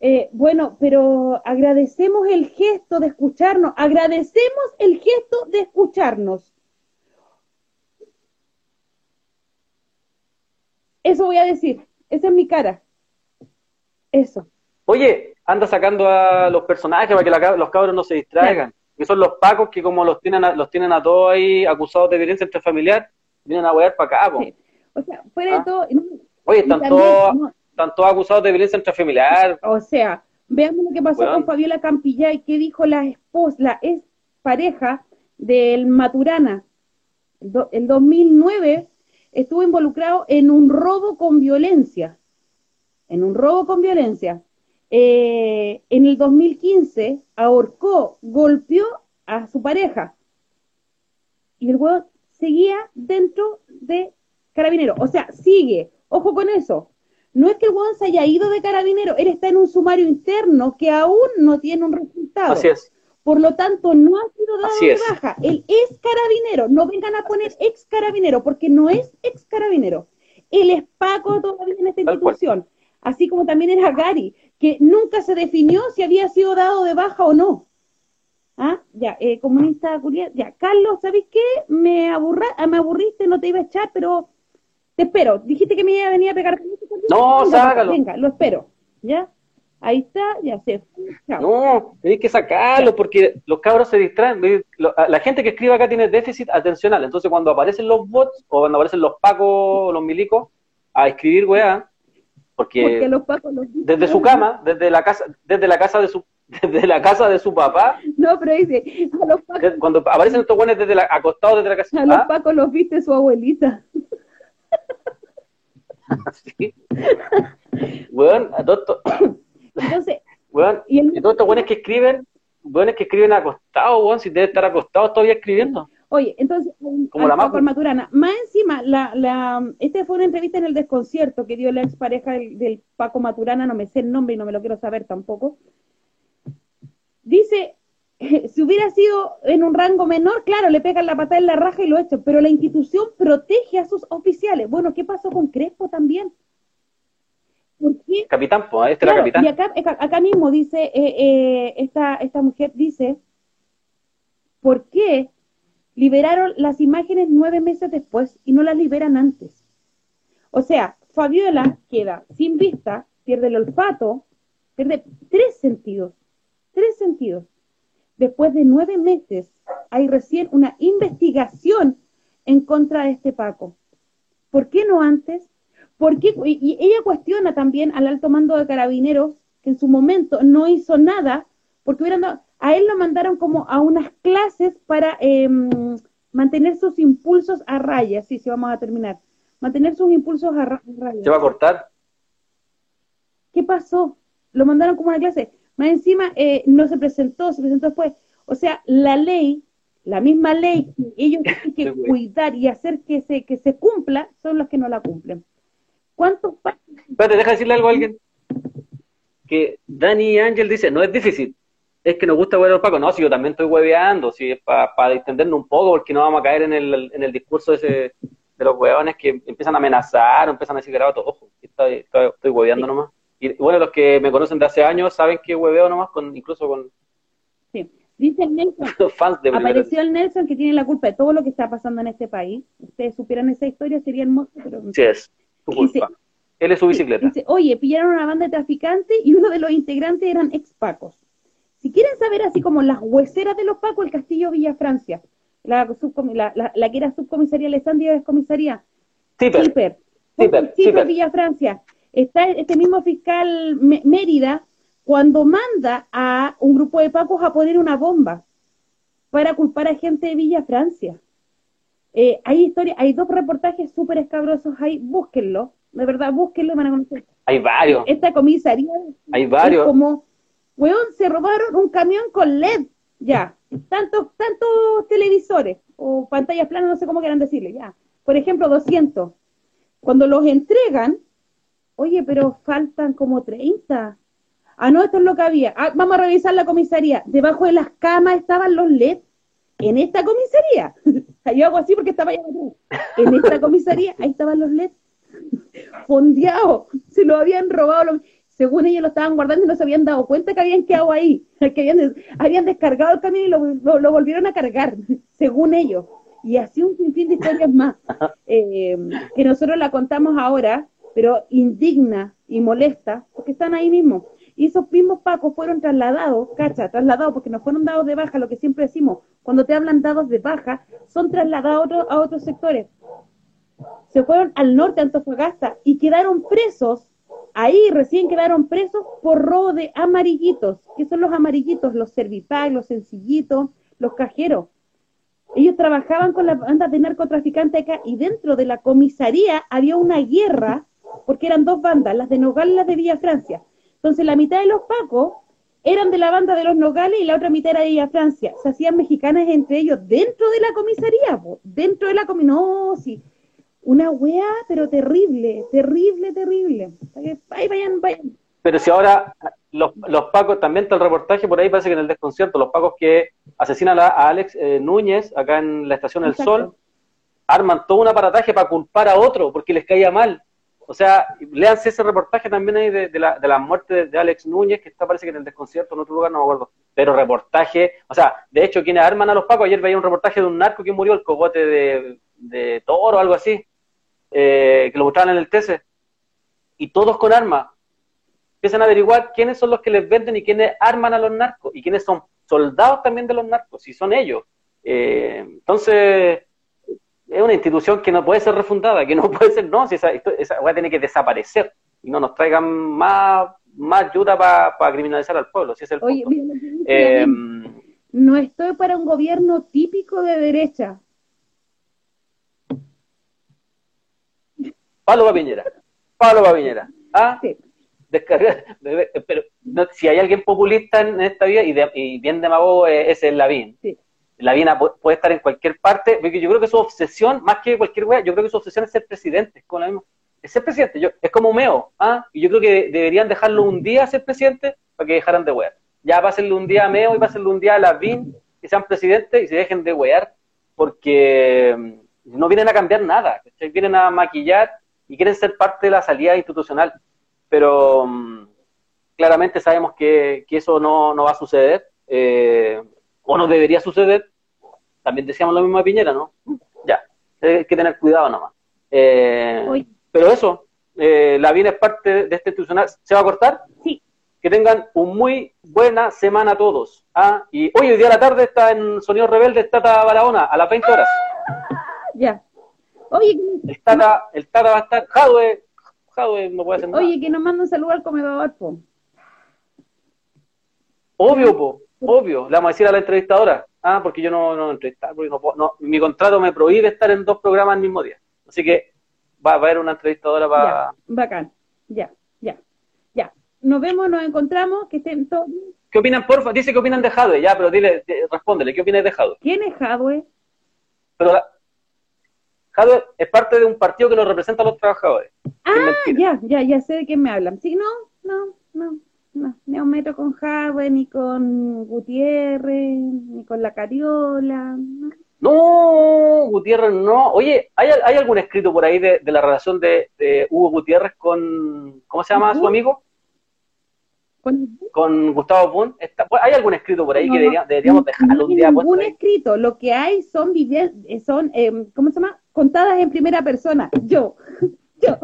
eh, bueno, pero agradecemos el gesto de escucharnos, agradecemos el gesto de escucharnos. Eso voy a decir, esa es mi cara. Eso. Oye, anda sacando a los personajes para que los cabros no se distraigan que son los pacos que como los tienen a, los tienen a todos ahí acusados de violencia intrafamiliar, vienen a huear para acá. O sea, fuera de ¿Ah? todo... Oye, están, todos, están todos acusados de violencia intrafamiliar. O sea, veamos lo que pasó con Fabiola Campillay, que dijo la esposa, la ex pareja del Maturana. En 2009 estuvo involucrado en un robo con violencia. En un robo con violencia. Eh, en el 2015 ahorcó, golpeó a su pareja. Y el huevo seguía dentro de carabinero. O sea, sigue. Ojo con eso. No es que el se haya ido de carabinero, él está en un sumario interno que aún no tiene un resultado. Así es. Por lo tanto, no ha sido dado de baja. Él es carabinero. No vengan a poner ex carabinero, porque no es ex carabinero. Él es Paco todavía en esta institución. Así como también era Gary que nunca se definió si había sido dado de baja o no. ¿Ah? Ya, eh, comunista ya, Carlos, ¿sabes qué? Me, aburra, me aburriste, no te iba a echar, pero te espero. Dijiste que me iba a venir a pegar. No, sácalo. Venga, lo espero. ¿Ya? Ahí está, ya sé. No, tienes que sacarlo porque los cabros se distraen. La gente que escribe acá tiene déficit atencional. Entonces, cuando aparecen los bots o cuando aparecen los pacos los milicos a escribir, weá, porque, desde su cama, desde la casa, desde la casa de su desde la casa de su papá. No, pero dice, a los pacos, cuando aparecen estos buenos desde la, acostados desde la casa. A los ¿ah? pacos los viste su abuelita. Sí. Todo Entonces, bueno, y, todos estos que escriben, buenos que escriben acostados, bueno, si debe estar acostados todavía escribiendo. Oye, entonces, como la Maturana, más encima, la, la, esta fue una entrevista en el desconcierto que dio la expareja del, del Paco Maturana, no me sé el nombre y no me lo quiero saber tampoco. Dice, si hubiera sido en un rango menor, claro, le pegan la patada en la raja y lo echan, pero la institución protege a sus oficiales. Bueno, ¿qué pasó con Crespo también? Capitán, pues, este era capitán. Y acá, acá mismo dice, eh, eh, esta, esta mujer dice, ¿por qué liberaron las imágenes nueve meses después y no las liberan antes. O sea, Fabiola queda sin vista, pierde el olfato, pierde tres sentidos, tres sentidos. Después de nueve meses hay recién una investigación en contra de este Paco. ¿Por qué no antes? Porque, y ella cuestiona también al alto mando de carabineros que en su momento no hizo nada porque hubieran dado, a él lo mandaron como a unas clases para em, mantener sus impulsos a raya, sí, sí, vamos a terminar. Mantener sus impulsos a, raya. ¿Se va a cortar? ¿Qué pasó? Lo mandaron como una clase. Más encima, eh, no se presentó, se presentó después. O sea, la ley, la misma ley que ellos tienen que cuidar y hacer que se, que se cumpla, son los que no la cumplen. ¿Cuántos Espérate, deja decirle algo a alguien. Que Dani Ángel dice, no es difícil, es que nos gusta huevear los pacos. No, si yo también estoy hueveando, si es para pa distendernos un poco, porque no vamos a caer en el, en el discurso ese de los huevones que empiezan a amenazar o empiezan a decir grabato, ojo, estoy, estoy, estoy hueveando nomás. Y bueno, los que me conocen de hace años saben que hueveo nomás, con, incluso con... Sí. Dice el Nelson, apareció el Nelson que tiene la culpa de todo lo que está pasando en este país. Ustedes supieran esa historia, sería hermoso, pero... Sí, es su culpa. Él es su bicicleta. Dice, oye, pillaron una banda de traficantes y uno de los integrantes eran ex pacos. Si quieren saber así como las hueseras de los Pacos, el Castillo Villa Francia, la, la, la, que era subcomisaría Alessandria es comisaría. Ciper. Ciper, Villa Francia. Está este mismo fiscal Mérida cuando manda a un grupo de Pacos a poner una bomba para culpar a gente de Villa Francia. Eh, hay historia, hay dos reportajes súper escabrosos ahí, búsquenlo, de verdad, búsquenlo, van a conocer. Hay varios. Esta comisaría hay varios. Es como, weón, se robaron un camión con LED, ya, tantos, tantos televisores o pantallas planas, no sé cómo quieran decirle, ya. Por ejemplo, 200. Cuando los entregan, oye, pero faltan como 30. Ah, no, esto es lo que había. Ah, vamos a revisar la comisaría. Debajo de las camas estaban los LED. En esta comisaría. Yo hago así porque estaba allá En esta comisaría, ahí estaban los LED. Fondeados. Se lo habían robado. Según ellos lo estaban guardando y no se habían dado cuenta que habían quedado ahí. Que habían, habían descargado el camino y lo, lo, volvieron a cargar. Según ellos. Y así un sinfín de historias más. Eh, que nosotros la contamos ahora, pero indigna y molesta, porque están ahí mismo. Y esos mismos pacos fueron trasladados, cacha, trasladados porque no fueron dados de baja, lo que siempre decimos, cuando te hablan dados de baja, son trasladados a, otros sectores. Se fueron al norte, a Antofagasta, y quedaron presos, ahí recién quedaron presos por robo de amarillitos. ¿Qué son los amarillitos? Los servipac, los sencillitos, los cajeros. Ellos trabajaban con las bandas de narcotraficantes acá y dentro de la comisaría había una guerra, porque eran dos bandas, las de Nogal y las de Villa Francia. Entonces la mitad de los pacos eran de la banda de los Nogales y la otra mitad era de Villa Francia. Se hacían mexicanas entre ellos dentro de la comisaría, dentro de la comisaría. No, sí. Una wea, pero terrible, terrible, terrible. Ahí vayan, vayan. Pero si ahora los, los pacos, también está el reportaje por ahí, parece que en el desconcierto, los pacos que asesinan a, Alex eh, Núñez acá en la Estación del Sol, arman todo un aparataje para culpar a otro porque les caía mal. O sea, léanse ese reportaje también ahí de, la, de la muerte de, Alex Núñez, que está parece que en el desconcierto en otro lugar, no me acuerdo. Pero reportaje, o sea, de hecho, quienes arman a los pacos, ayer veía un reportaje de un narco que murió, el cogote de, de toro o algo así, eh, que lo mostraban en el TC. Y todos con armas. Empiezan a averiguar quiénes son los que les venden y quiénes arman a los narcos y quiénes son soldados también de los narcos, si son ellos. Eh, entonces, es una institución que no puede ser refundada, que no puede ser, no, si esa, esa tiene que desaparecer y no nos traigan más, más ayuda para criminalizar al pueblo, si es el Oye, eh, no estoy para un gobierno típico de derecha. Pablo Piñera, Pablo Piñera. ¿Ah? Sí. Descargar, pero si hay alguien populista en esta vida y, y bien demagogo es el Lavín. Sí la Viena puede estar en cualquier parte, porque yo creo que su obsesión, más que cualquier wea, yo creo que su obsesión es ser presidente, con la misma, es ser presidente, yo, es como Meo, ¿ah? y yo creo que deberían dejarlo un día ser presidente para que dejaran de wear. Ya pásenle un día a Meo y pásenle un día a Lavín, que sean presidentes y se dejen de wear, porque mm, no vienen a cambiar nada, vienen a maquillar y quieren ser parte de la salida institucional, pero mm, claramente sabemos que, eso no, va a suceder. Eh, o no debería suceder, también decíamos lo mismo de Piñera, ¿no? Ya, hay que tener cuidado nomás. Eh, pero eso, eh, la bien es parte de este institucional. ¿Se va a cortar? Sí. Que tengan un muy buena semana todos. ¿ah? Y hoy, hoy día a la tarde está en Sonido Rebelde, Tata Barahona, a las 20 horas. Ya. Oye, el Tata, el Tata va a estar, Jadwe, Jadwe no puede hacer nada. Oye, que nos manda un saludo al comedor, po. Obvio, po. Obvio, le vamos a decir a la entrevistadora, ah, porque yo no, no entrevistar, porque no, no, mi contrato me prohíbe estar en dos programas al mismo día. Así que va a haber una entrevistadora para... bacán, ya, ya, ya. Nos vemos, nos encontramos, que estén todos... ¿Qué opinan, porfa? Dice que opinan de Jadwe, ya, pero dile, respóndele, ¿qué opinas de Jadwe? ¿Quién es Jadwe? Pero Jadwe es parte de un partido que lo representa a los trabajadores. Ah, ya, ya, ya sé de quién me hablan. Sí, no, no, no no, no meto con Jadwe, ni con Gutiérrez, ni con la Cariola. No. Gutiérrez no. Oye, ¿hay, ¿hay algún escrito por ahí de, la relación de, Hugo Gutiérrez con, ¿cómo se llama su amigo? ¿Con, Gustavo Pun. ¿Hay algún escrito por ahí que deberíamos, dejarlo un día? Ningún escrito. Lo que hay son, son em, ¿cómo se llama? Contadas en primera persona. Yo, yo,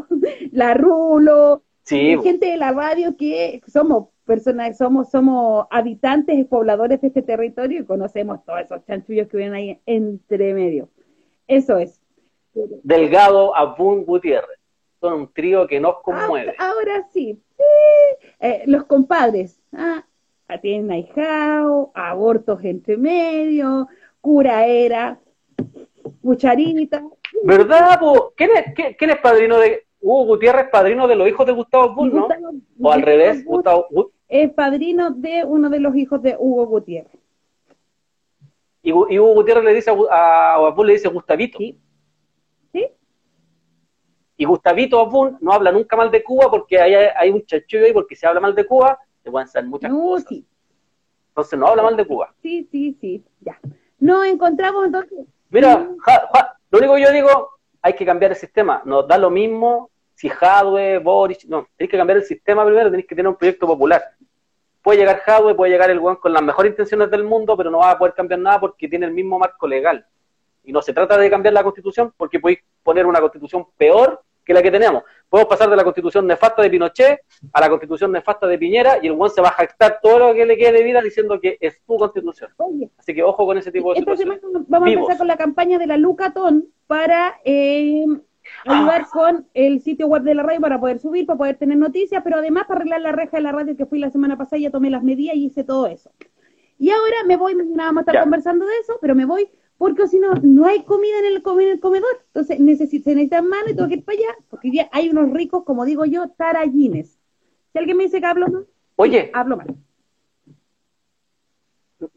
la Rulo, Sí. gente de la radio que somos personas, somos, somos habitantes y pobladores de este territorio y conocemos todos esos chanchullos que vienen ahí entre medio. Eso es. Delgado, Abun, Gutiérrez. Son un trío que nos conmueve. ahora sí. Eh, los compadres. Ah, tienen ahijao, abortos entre medio, cura era. Cucharita. ¿Verdad, po? ¿Quién es, quién, quién es padrino de Hugo Gutiérrez, padrino de los hijos de Gustavo Bull, no? Gustavo- O al revés, Gustavo Bull. Es padrino de uno de los hijos de Hugo Gutiérrez. Y, Hugo Gutiérrez le dice a, a Bull le dice Gustavito. Sí. ¿Sí? Y Gustavito Abun no habla nunca mal de Cuba porque hay, hay un chachullo ahí, porque si habla mal de Cuba, te pueden hacer muchas No, cosas. sí. Entonces no habla mal de Cuba. Sí, sí, sí. Ya. Nos encontramos entonces. Mira, Ja- Ja- lo único que yo digo, hay que cambiar el sistema. Nos da lo mismo si Jadwe, Boris, no, tenéis que cambiar el sistema primero, tenéis que tener un proyecto popular. Puede llegar Jadwe, puede llegar el weón con las mejores intenciones del mundo, pero no va a poder cambiar nada porque tiene el mismo marco legal. Y no se trata de cambiar la constitución porque podéis poner una constitución peor que la que tenemos. Podemos pasar de la constitución nefasta de Pinochet a la constitución nefasta de Piñera y el weón se va a jactar todo lo que le quede de vida diciendo que es su constitución. Así que ojo con ese tipo de situaciones. vamos Vivos. a empezar con la campaña de la Lucatón para eh, ayudar Ah. con el sitio web de la radio para poder subir, para poder tener noticias, pero además para arreglar la reja de la radio que fui la semana pasada, ya tomé las medidas y hice todo eso. Y ahora me voy, mañana vamos a estar Ya. conversando de eso, pero me voy porque si no, no hay comida en el, come- en el comedor. Entonces necesito, se necesitan manos y tengo que ir para allá, porque hay unos ricos, como digo yo, tarallines. Si alguien me dice que hablo mal, Oye, hablo mal.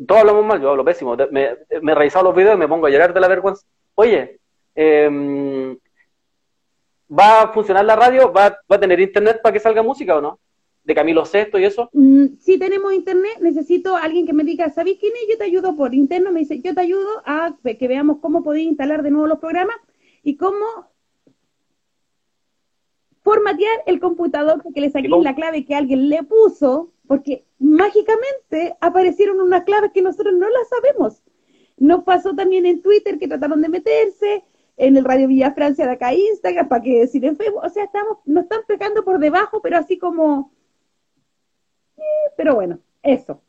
todos hablamos mal, yo hablo pésimo. Me, me he revisado los videos y me pongo a llorar de la vergüenza. Oye, em, ¿va a funcionar la radio? ¿Va, ¿Va a tener internet para que salga música o no? De Camilo Sesto y eso. Mm, si tenemos internet, necesito a alguien que me diga, ¿sabéis quién es? Yo te ayudo por interno. Me dice, yo te ayudo a que veamos cómo podéis instalar de nuevo los programas y cómo formatear el computador para que le ¿Y saquéis cómo? la clave que alguien le puso, porque mágicamente aparecieron unas claves que nosotros no las sabemos. Nos pasó también en Twitter que trataron de meterse, en el Radio Villa Francia de acá Instagram, para que decir en Facebook, o sea, estamos, nos están pegando por debajo, pero así como pero bueno, eso.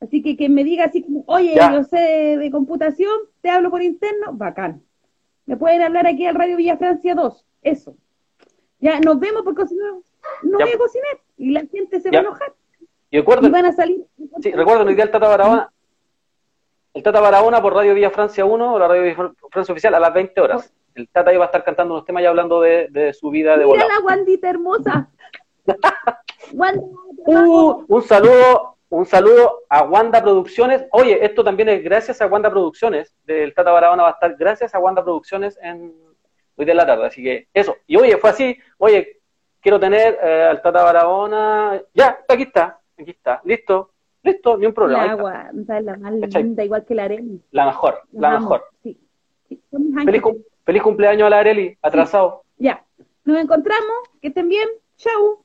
Así que que me diga así como, oye, Ya. yo sé de computación, te hablo por interno, bacán. Me pueden hablar aquí al Radio Villa Francia 2, eso. Ya, nos vemos porque si no, no Ya. voy a cocinar y la gente se Ya. va a enojar Y y recuerden, van a salir. sí, recuerden día el Tata Barahona. El Tata Barahona por Radio Vía Francia 1 o la Radio Vía Francia Oficial a las 20 horas. El Tata iba a estar cantando unos temas y hablando de, de su vida de Mira volado. la Wandita hermosa. Uh, un saludo, un saludo a Wanda Producciones. Oye, esto también es gracias a Wanda Producciones. Del Tata Barahona va a estar gracias a Wanda Producciones en hoy de la tarde. Así que eso. Y oye, fue así. Oye, quiero tener eh, al Tata Barahona. Ya, aquí está, aquí está. Listo, listo, ni un problema. la es la más linda, igual que la Arena. La mejor, la amo. mejor. Sí. Sí, Feliz, cum- feliz cumpleaños a la Areli, atrasado. Ya, nos encontramos, que estén bien, chau.